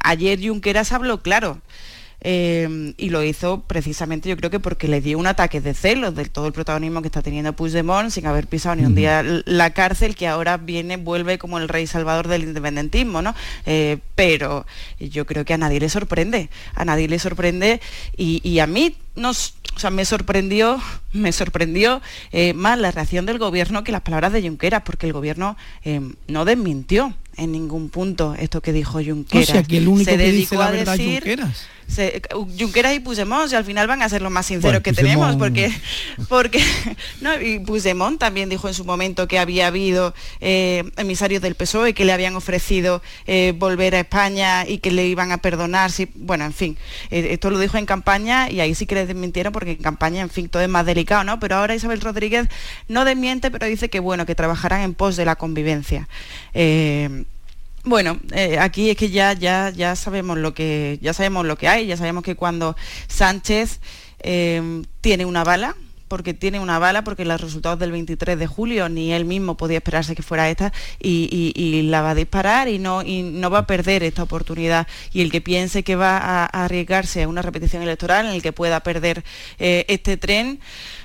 ayer Junqueras habló claro. Eh, y lo hizo precisamente yo creo que porque le dio un ataque de celos de todo el protagonismo que está teniendo Puigdemont sin haber pisado ni un día la cárcel que ahora viene vuelve como el rey salvador del independentismo no Eh, pero yo creo que a nadie le sorprende a nadie le sorprende y, y a mí nos o sea, me sorprendió, me sorprendió eh, más la reacción del gobierno que las palabras de Junqueras, porque el gobierno no desmintió en ningún punto esto que dijo Junqueras. O sea, que el único Se que dice dedicó la a decir- Junqueras. Se- Junqueras y Puigdemont, y al final van a ser los más sinceros Bueno, que tenemos, porque, porque no, y Puigdemont también dijo en su momento que había habido eh, emisarios del PSOE que le habían ofrecido eh, volver a España y que le iban a perdonar, si, bueno, en fin, eh, esto lo dijo en campaña y ahí sí que le desmintieron porque en campaña, en fin, todo es más delicado, ¿no? Pero ahora Isabel Rodríguez no desmiente, pero dice que bueno, que trabajarán en pos de la convivencia. Eh, bueno, eh, aquí es que ya, ya, ya sabemos lo que, ya sabemos lo que hay, ya sabemos que cuando Sánchez eh, tiene una bala, porque tiene una bala, porque los resultados del 23 de julio ni él mismo podía esperarse que fuera esta, y, la va a disparar y no, y no va a perder esta oportunidad. Y el que piense que va a, a arriesgarse a una repetición electoral en el que pueda perder eh, este tren,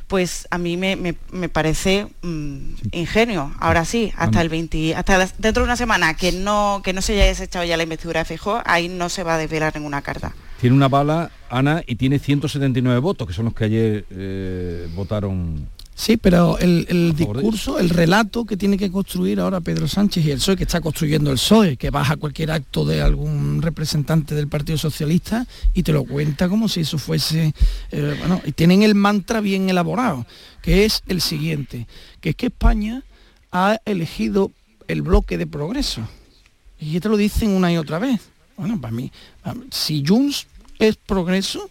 pues a mí me, me- me parece mm, ingenio. Ahora sí, hasta el 20, hasta dentro de una semana que no, que no se haya desechado ya la investidura de ahí no se va a desvelar ninguna carta. Tiene una bala, Ana, y tiene 179 votos, que son los que ayer eh, votaron. Sí, pero el, el A favor de discurso, el relato que tiene que construir ahora Pedro Sánchez y el PSOE, que está construyendo el PSOE, que baja cualquier acto de algún representante del Partido Socialista y te lo cuenta como si eso fuese... eh, bueno, y tienen el mantra bien elaborado, que es el siguiente, que es que España ha elegido el bloque de progreso. Y te lo dicen una y otra vez. Bueno, para mí, si Junts es progreso,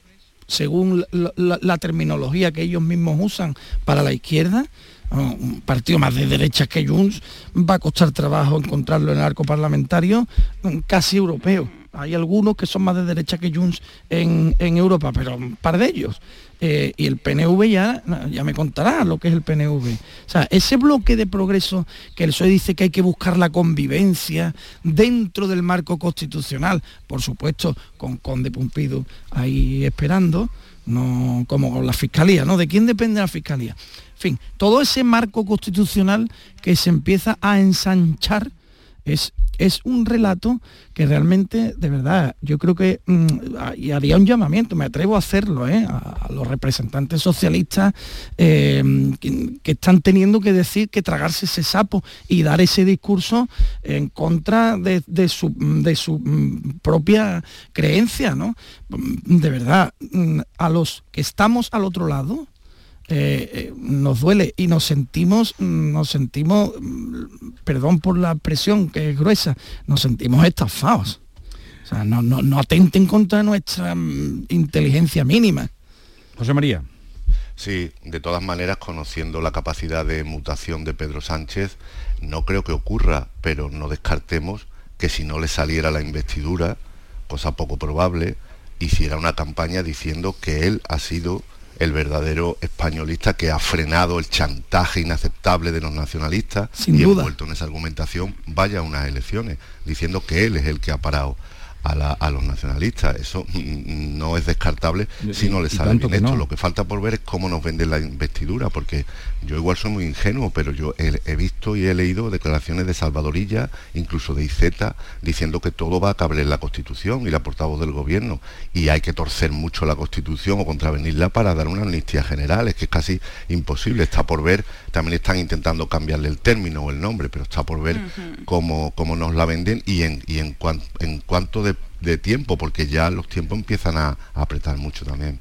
según la, terminología que ellos mismos usan para la izquierda, un partido más de derechas que Junts, va a costar trabajo encontrarlo en el arco parlamentario mm, casi europeo. Hay algunos que son más de derecha que Junts en, en Europa, pero un par de ellos. Eh, y el PNV ya, ya me contará lo que es el PNV. O sea, ese bloque de progreso que el PSOE dice que hay que buscar la convivencia dentro del marco constitucional, por supuesto, con Conde Pumpido ahí esperando, no como con la fiscalía, ¿no? ¿De quién depende la fiscalía? En fin, todo ese marco constitucional que se empieza a ensanchar es, es un relato que realmente, de verdad, yo creo que, mm, haría un llamamiento, me atrevo a hacerlo, ¿eh? a, los representantes socialistas eh, que, están teniendo que decir que tragarse ese sapo y dar ese discurso en contra de, su, de su, mm, propia creencia, ¿no? De verdad, mm, a los que estamos al otro lado, eh, eh, nos duele y nos sentimos, nos sentimos, perdón por la presión que es gruesa, nos sentimos estafados. O sea, no, no, atenten contra nuestra mm, inteligencia mínima. José María. Sí, de todas maneras, conociendo la capacidad de mutación de Pedro Sánchez, no creo que ocurra, pero no descartemos que si no le saliera la investidura, cosa poco probable, hiciera una campaña diciendo que él ha sido el verdadero españolista que ha frenado el chantaje inaceptable de los nacionalistas Sin y duda. vuelto en esa argumentación vaya a unas elecciones, diciendo que él es el que ha parado a, los nacionalistas. Eso no es descartable si no le sale bien esto. Lo que falta por ver es cómo nos vende la investidura, porque yo igual soy muy ingenuo, pero yo he, visto y he leído declaraciones de Salvadorilla, incluso de Izeta, diciendo que todo va a caber en la Constitución y la portavoz del gobierno. Y hay que torcer mucho la Constitución o contravenirla para dar una amnistía general. Es que es casi imposible. Está por ver, también están intentando cambiarle el término o el nombre, pero está por ver cómo, cómo, nos la venden y en, y en, en cuanto de de tiempo, porque ya los tiempos empiezan a, apretar mucho también.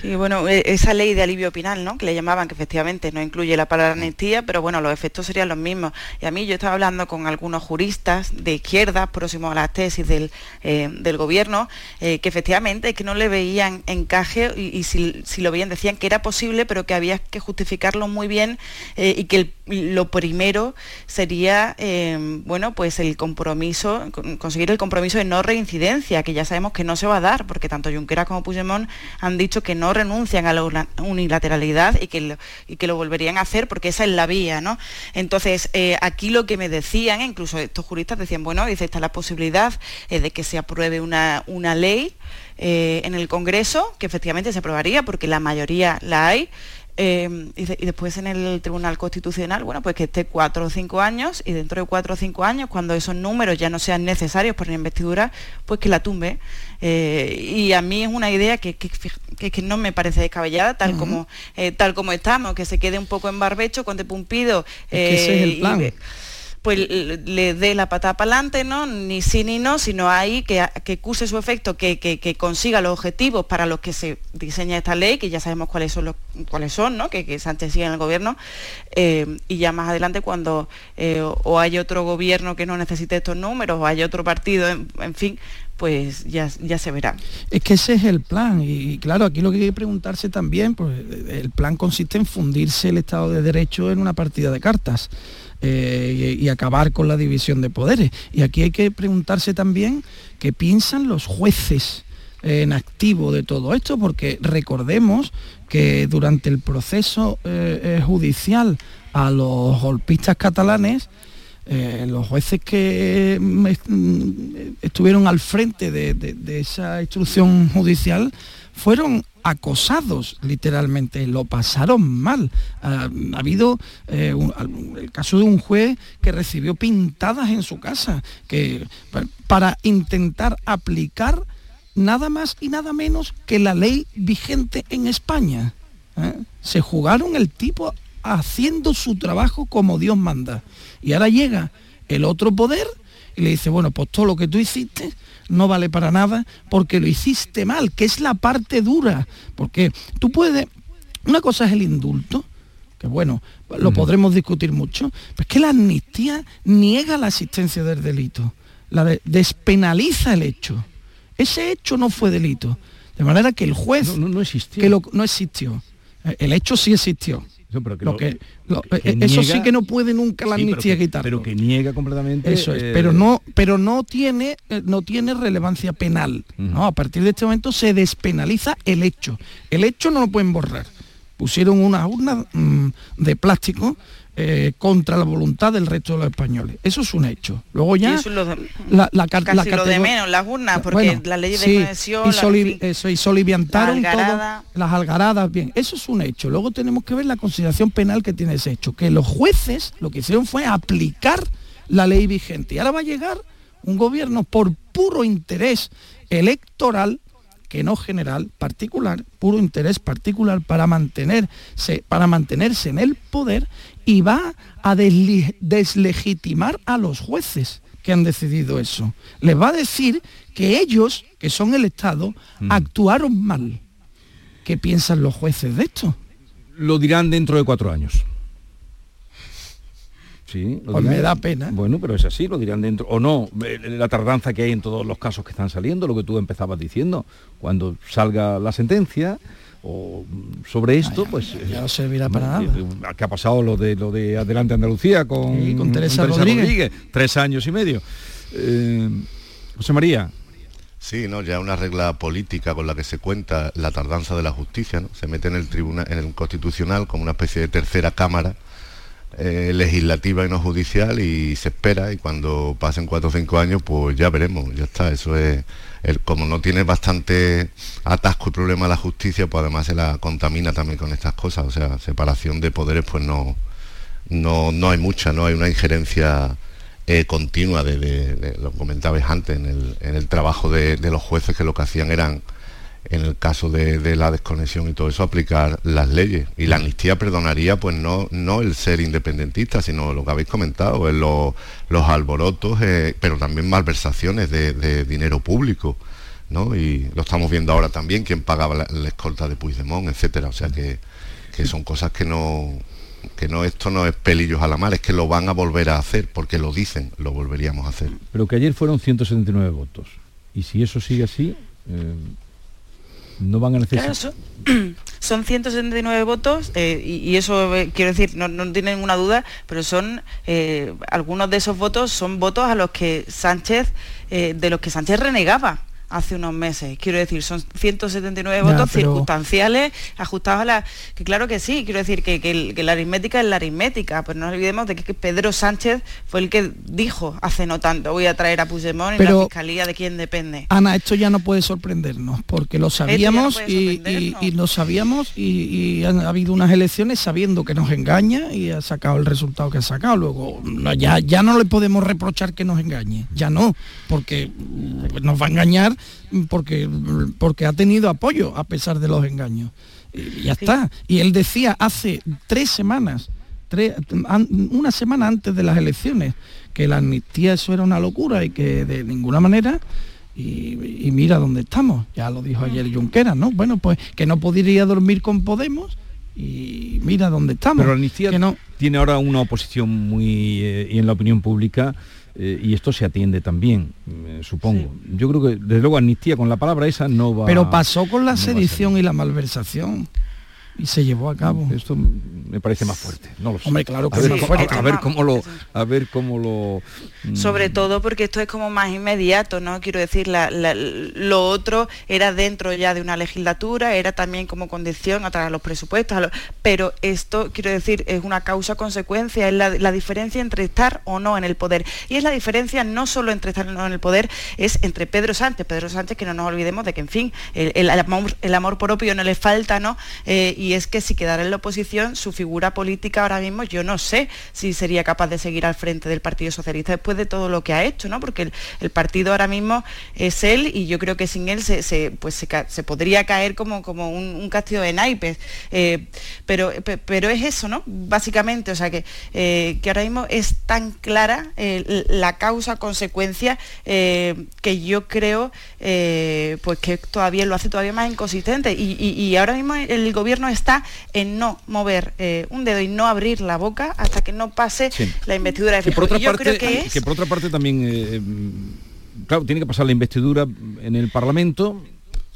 Sí, bueno, e, esa ley de alivio penal, ¿no? Que le llamaban, que efectivamente no incluye la palabra amnistía, pero bueno, los efectos serían los mismos. Y a mí yo estaba hablando con algunos juristas de izquierda, próximos a las tesis del, eh, del gobierno, eh, que efectivamente es que no le veían encaje y, si, lo veían decían que era posible, pero que había que justificarlo muy bien eh, y que lo primero sería, bueno, pues el compromiso, conseguir el compromiso de no que ya sabemos que no se va a dar, porque tanto Junqueras como Puigdemont han dicho que no renuncian a la unilateralidad y que lo, y que lo volverían a hacer porque esa es la vía, ¿no? Entonces, eh, aquí lo que me decían, incluso estos juristas decían, bueno, dice, está la posibilidad eh, de que se apruebe una, una ley eh, en el Congreso, que efectivamente se aprobaría porque la mayoría la hay, y, después en el Tribunal Constitucional, bueno, pues que esté cuatro o cinco años y dentro de cuatro o cinco años, cuando esos números ya no sean necesarios para la investidura, pues que la tumbe. y a mí es una idea que, que, no me parece descabellada, tal, como, eh, tal como estamos, que se quede un poco en barbecho con de Pumpido. ese es el eh, plan. Pues le dé la patada para adelante, ¿no? Ni sí ni no, sino ahí que, que cuse su efecto, que, consiga los objetivos para los que se diseña esta ley, que ya sabemos cuáles son, los, cuáles son ¿no? que, Sánchez sigue en el gobierno, eh, y ya más adelante cuando o hay otro gobierno que no necesite estos números, o hay otro partido, en fin, pues ya, ya se verá. Es que ese es el plan y, claro, aquí lo que hay que preguntarse también, pues el plan consiste en fundirse el Estado de Derecho en una partida de cartas. Eh, y, acabar con la división de poderes. Y aquí hay que preguntarse también qué piensan los jueces en activo de todo esto, porque recordemos que durante el proceso eh, judicial a los golpistas catalanes, eh, los jueces que mm, mm, estuvieron al frente de, esa instrucción judicial fueron acosados literalmente, lo pasaron mal. ha habido eh, el caso de un juez que recibió pintadas en su casa que, para intentar aplicar nada más y nada menos que la ley vigente en España. ¿eh? Se jugaron el tipo haciendo su trabajo como Dios manda. Y ahora llega el otro poder y le dice, bueno, pues todo lo que tú hiciste no vale para nada porque lo hiciste mal, que es la parte dura. Porque tú puedes, una cosa es el indulto, que bueno, lo podremos discutir mucho, pero es que la amnistía niega la existencia del delito, la despenaliza el hecho. Ese hecho no fue delito. De manera que el juez no, existió. Que no existió. El hecho sí existió eso sí que no puede nunca la amnistía quitar. Pero que niega completamente. Eso es. pero no, pero no tiene, eh, no tiene relevancia penal. ¿no? A partir de este momento se despenaliza el hecho. El hecho no lo pueden borrar. Pusieron una urna mm, de plástico eh, contra la voluntad del resto de los españoles. Eso es un hecho. Luego ya la, la, casi lo de menos, las urnas, porque la ley de conexión... Y, eso, y soliviantaron las algaradas, bien, eso es un hecho. Luego tenemos que ver la consideración penal que tiene ese hecho, que los jueces lo que hicieron fue aplicar la ley vigente. Y ahora va a llegar un gobierno por puro interés electoral que no general, particular, puro interés particular para mantenerse, para mantenerse en el poder y va a deslegitimar a los jueces que han decidido eso. Les va a decir que ellos, que son el Estado, mm. actuaron mal. ¿Qué piensan los jueces de esto? Lo dirán dentro de cuatro años. Sí, pues me da pena. Bueno, pero es así, lo dirán dentro. O no, eh, la tardanza que hay en todos los casos que están saliendo, lo que tú empezabas diciendo. Cuando salga la sentencia o sobre esto, pues... Ya no servirá para nada. ¿Qué ha pasado lo de lo de Adelante Andalucía con, con Teresa, Rodríguez. Tres años y medio. Eh, José María. Sí, no, ya una regla política con la que se cuenta la tardanza de la justicia, ¿no? Se mete en el tribunal, en el constitucional como una especie de tercera cámara eh, legislativa y no judicial y se espera y cuando pasen cuatro o cinco años pues ya veremos, ya está, eso es, como no tiene bastante atasco y problema la justicia, pues además se la contamina también con estas cosas, o sea, separación de poderes pues no, no, no hay mucha, no hay una injerencia eh, continua de, lo comentabais antes, en el, en el trabajo de, de los jueces que lo que hacían eran en el caso de, la desconexión y todo eso, aplicar las leyes. Y la amnistía perdonaría, pues no, no el ser independentista, sino lo que habéis comentado, los alborotos, eh, pero también malversaciones de, dinero público. ¿no? Y lo estamos viendo ahora también, quien pagaba la, escolta de Puigdemont, etcétera. O sea que, que son cosas que no, que no esto no es pelillos a la mar, es que lo van a volver a hacer, porque lo dicen, lo volveríamos a hacer. Pero que ayer fueron 179 votos. Y si eso sigue así, eh, no van a necesitar. son, 179 votos eh, y, eso eh, quiero decir, no, no tiene ninguna duda, pero son eh, algunos de esos votos son votos a los que Sánchez, de los que Sánchez renegaba hace unos meses. Quiero decir, son 179 votos circunstanciales ajustados a la... Que claro que sí, quiero decir que, la aritmética es la aritmética, pero no olvidemos de que, Pedro Sánchez fue el que dijo hace no tanto, voy a traer a Puigdemont y la fiscalía de quién depende. Ana, esto ya no puede sorprendernos, porque lo sabíamos y, lo sabíamos y, han habido unas elecciones sabiendo que nos engaña y ha sacado el resultado que ha sacado. Luego, ya, ya no le podemos reprochar que nos engañe, ya no, porque nos va a engañar porque, porque ha tenido apoyo a pesar de los engaños. Y ya está. Y él decía hace tres semanas, una semana antes de las elecciones, que la amnistía eso era una locura y que de ninguna manera y, mira dónde estamos. Ya lo dijo ayer Junqueras, ¿no? Bueno, pues que no podría dormir con Podemos y mira dónde estamos. Pero la amnistía no... tiene ahora una oposición muy, eh, y en la opinión pública, eh, y esto se atiende también, eh, supongo. Yo creo que desde luego amnistía con la palabra esa no va. Pero pasó con la sedición y la malversación y se llevó a cabo. Esto me parece más fuerte. No lo sé. Hombre, claro que a, ver, fuerte. a, ver cómo lo, a ver cómo lo. Mm. Sobre todo porque esto es como más inmediato, ¿no? Quiero decir, lo otro era dentro ya de una legislatura, era también como condición a través de los presupuestos, pero esto, quiero decir, es una causa-consecuencia, es la, diferencia entre estar o no en el poder. Y es la diferencia no solo entre estar o no en el poder, es entre Pedro Sánchez, Pedro Sánchez, que no nos olvidemos de que, en fin, el, amor, el amor propio no le falta, ¿no? Eh, y es que si quedara en la oposición, su figura política ahora mismo, yo no sé si sería capaz de seguir al frente del Partido Socialista después de todo lo que ha hecho, ¿no? Porque el, partido ahora mismo es él y yo creo que sin él se, pues se, podría caer como, como un, castillo de naipes. Eh, pero, pero es eso, ¿no? Básicamente, o sea que, eh, que ahora mismo es tan clara eh, la causa-consecuencia que yo creo pues que todavía lo hace todavía más inconsistente. Y, y ahora mismo el gobierno está en no mover eh, un dedo y no abrir la boca hasta que no pase la investidura de que por otra parte, que, por otra parte también, eh, claro, tiene que pasar la investidura en el Parlamento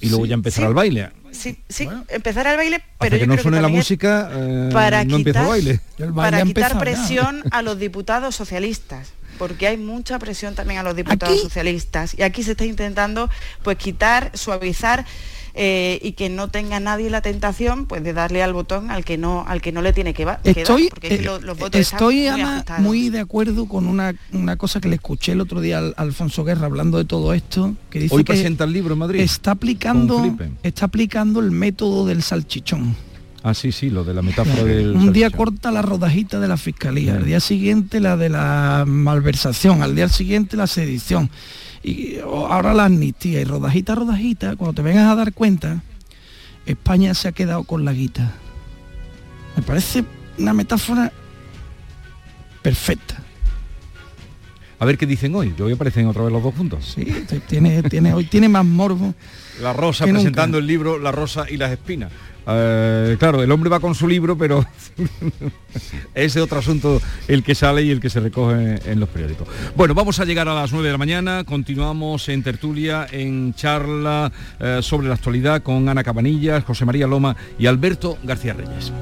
y luego ya empezar al baile. Sí, sí, empezar al baile, pero que no suene la música, eh, para no quitar, baile. para quitar presión a los diputados socialistas porque hay mucha presión también a los diputados socialistas y aquí se está intentando pues quitar, suavizar eh, y que no tenga nadie la tentación pues de darle al botón al que no al que no le tiene que, va, estoy, porque eh, los, votos estoy muy, muy, de acuerdo con una, cosa que le escuché el otro día al Alfonso Guerra hablando de todo esto que dice hoy que presenta el libro en Madrid está aplicando está aplicando el método del salchichón. Ah, sí, sí, lo de la metáfora del... Un día corta la rodajita de la fiscalía, al día siguiente la de la malversación, al día siguiente la sedición. Y ahora la amnistía y rodajita, rodajita, cuando te vengas a dar cuenta, España se ha quedado con la guita. Me parece una metáfora perfecta. A ver qué dicen hoy. Hoy aparecen otra vez los dos juntos. Sí, tiene, tiene, hoy tiene más morbo. La Rosa presentando el libro La Rosa y las Espinas. Eh, claro, el hombre va con su libro, pero es otro asunto el que sale y el que se recoge en los periódicos. Bueno, vamos a llegar a las 9 de la mañana, continuamos en tertulia, en charla eh, sobre la actualidad con Ana Cabanillas, José María Loma y Alberto García Reyes.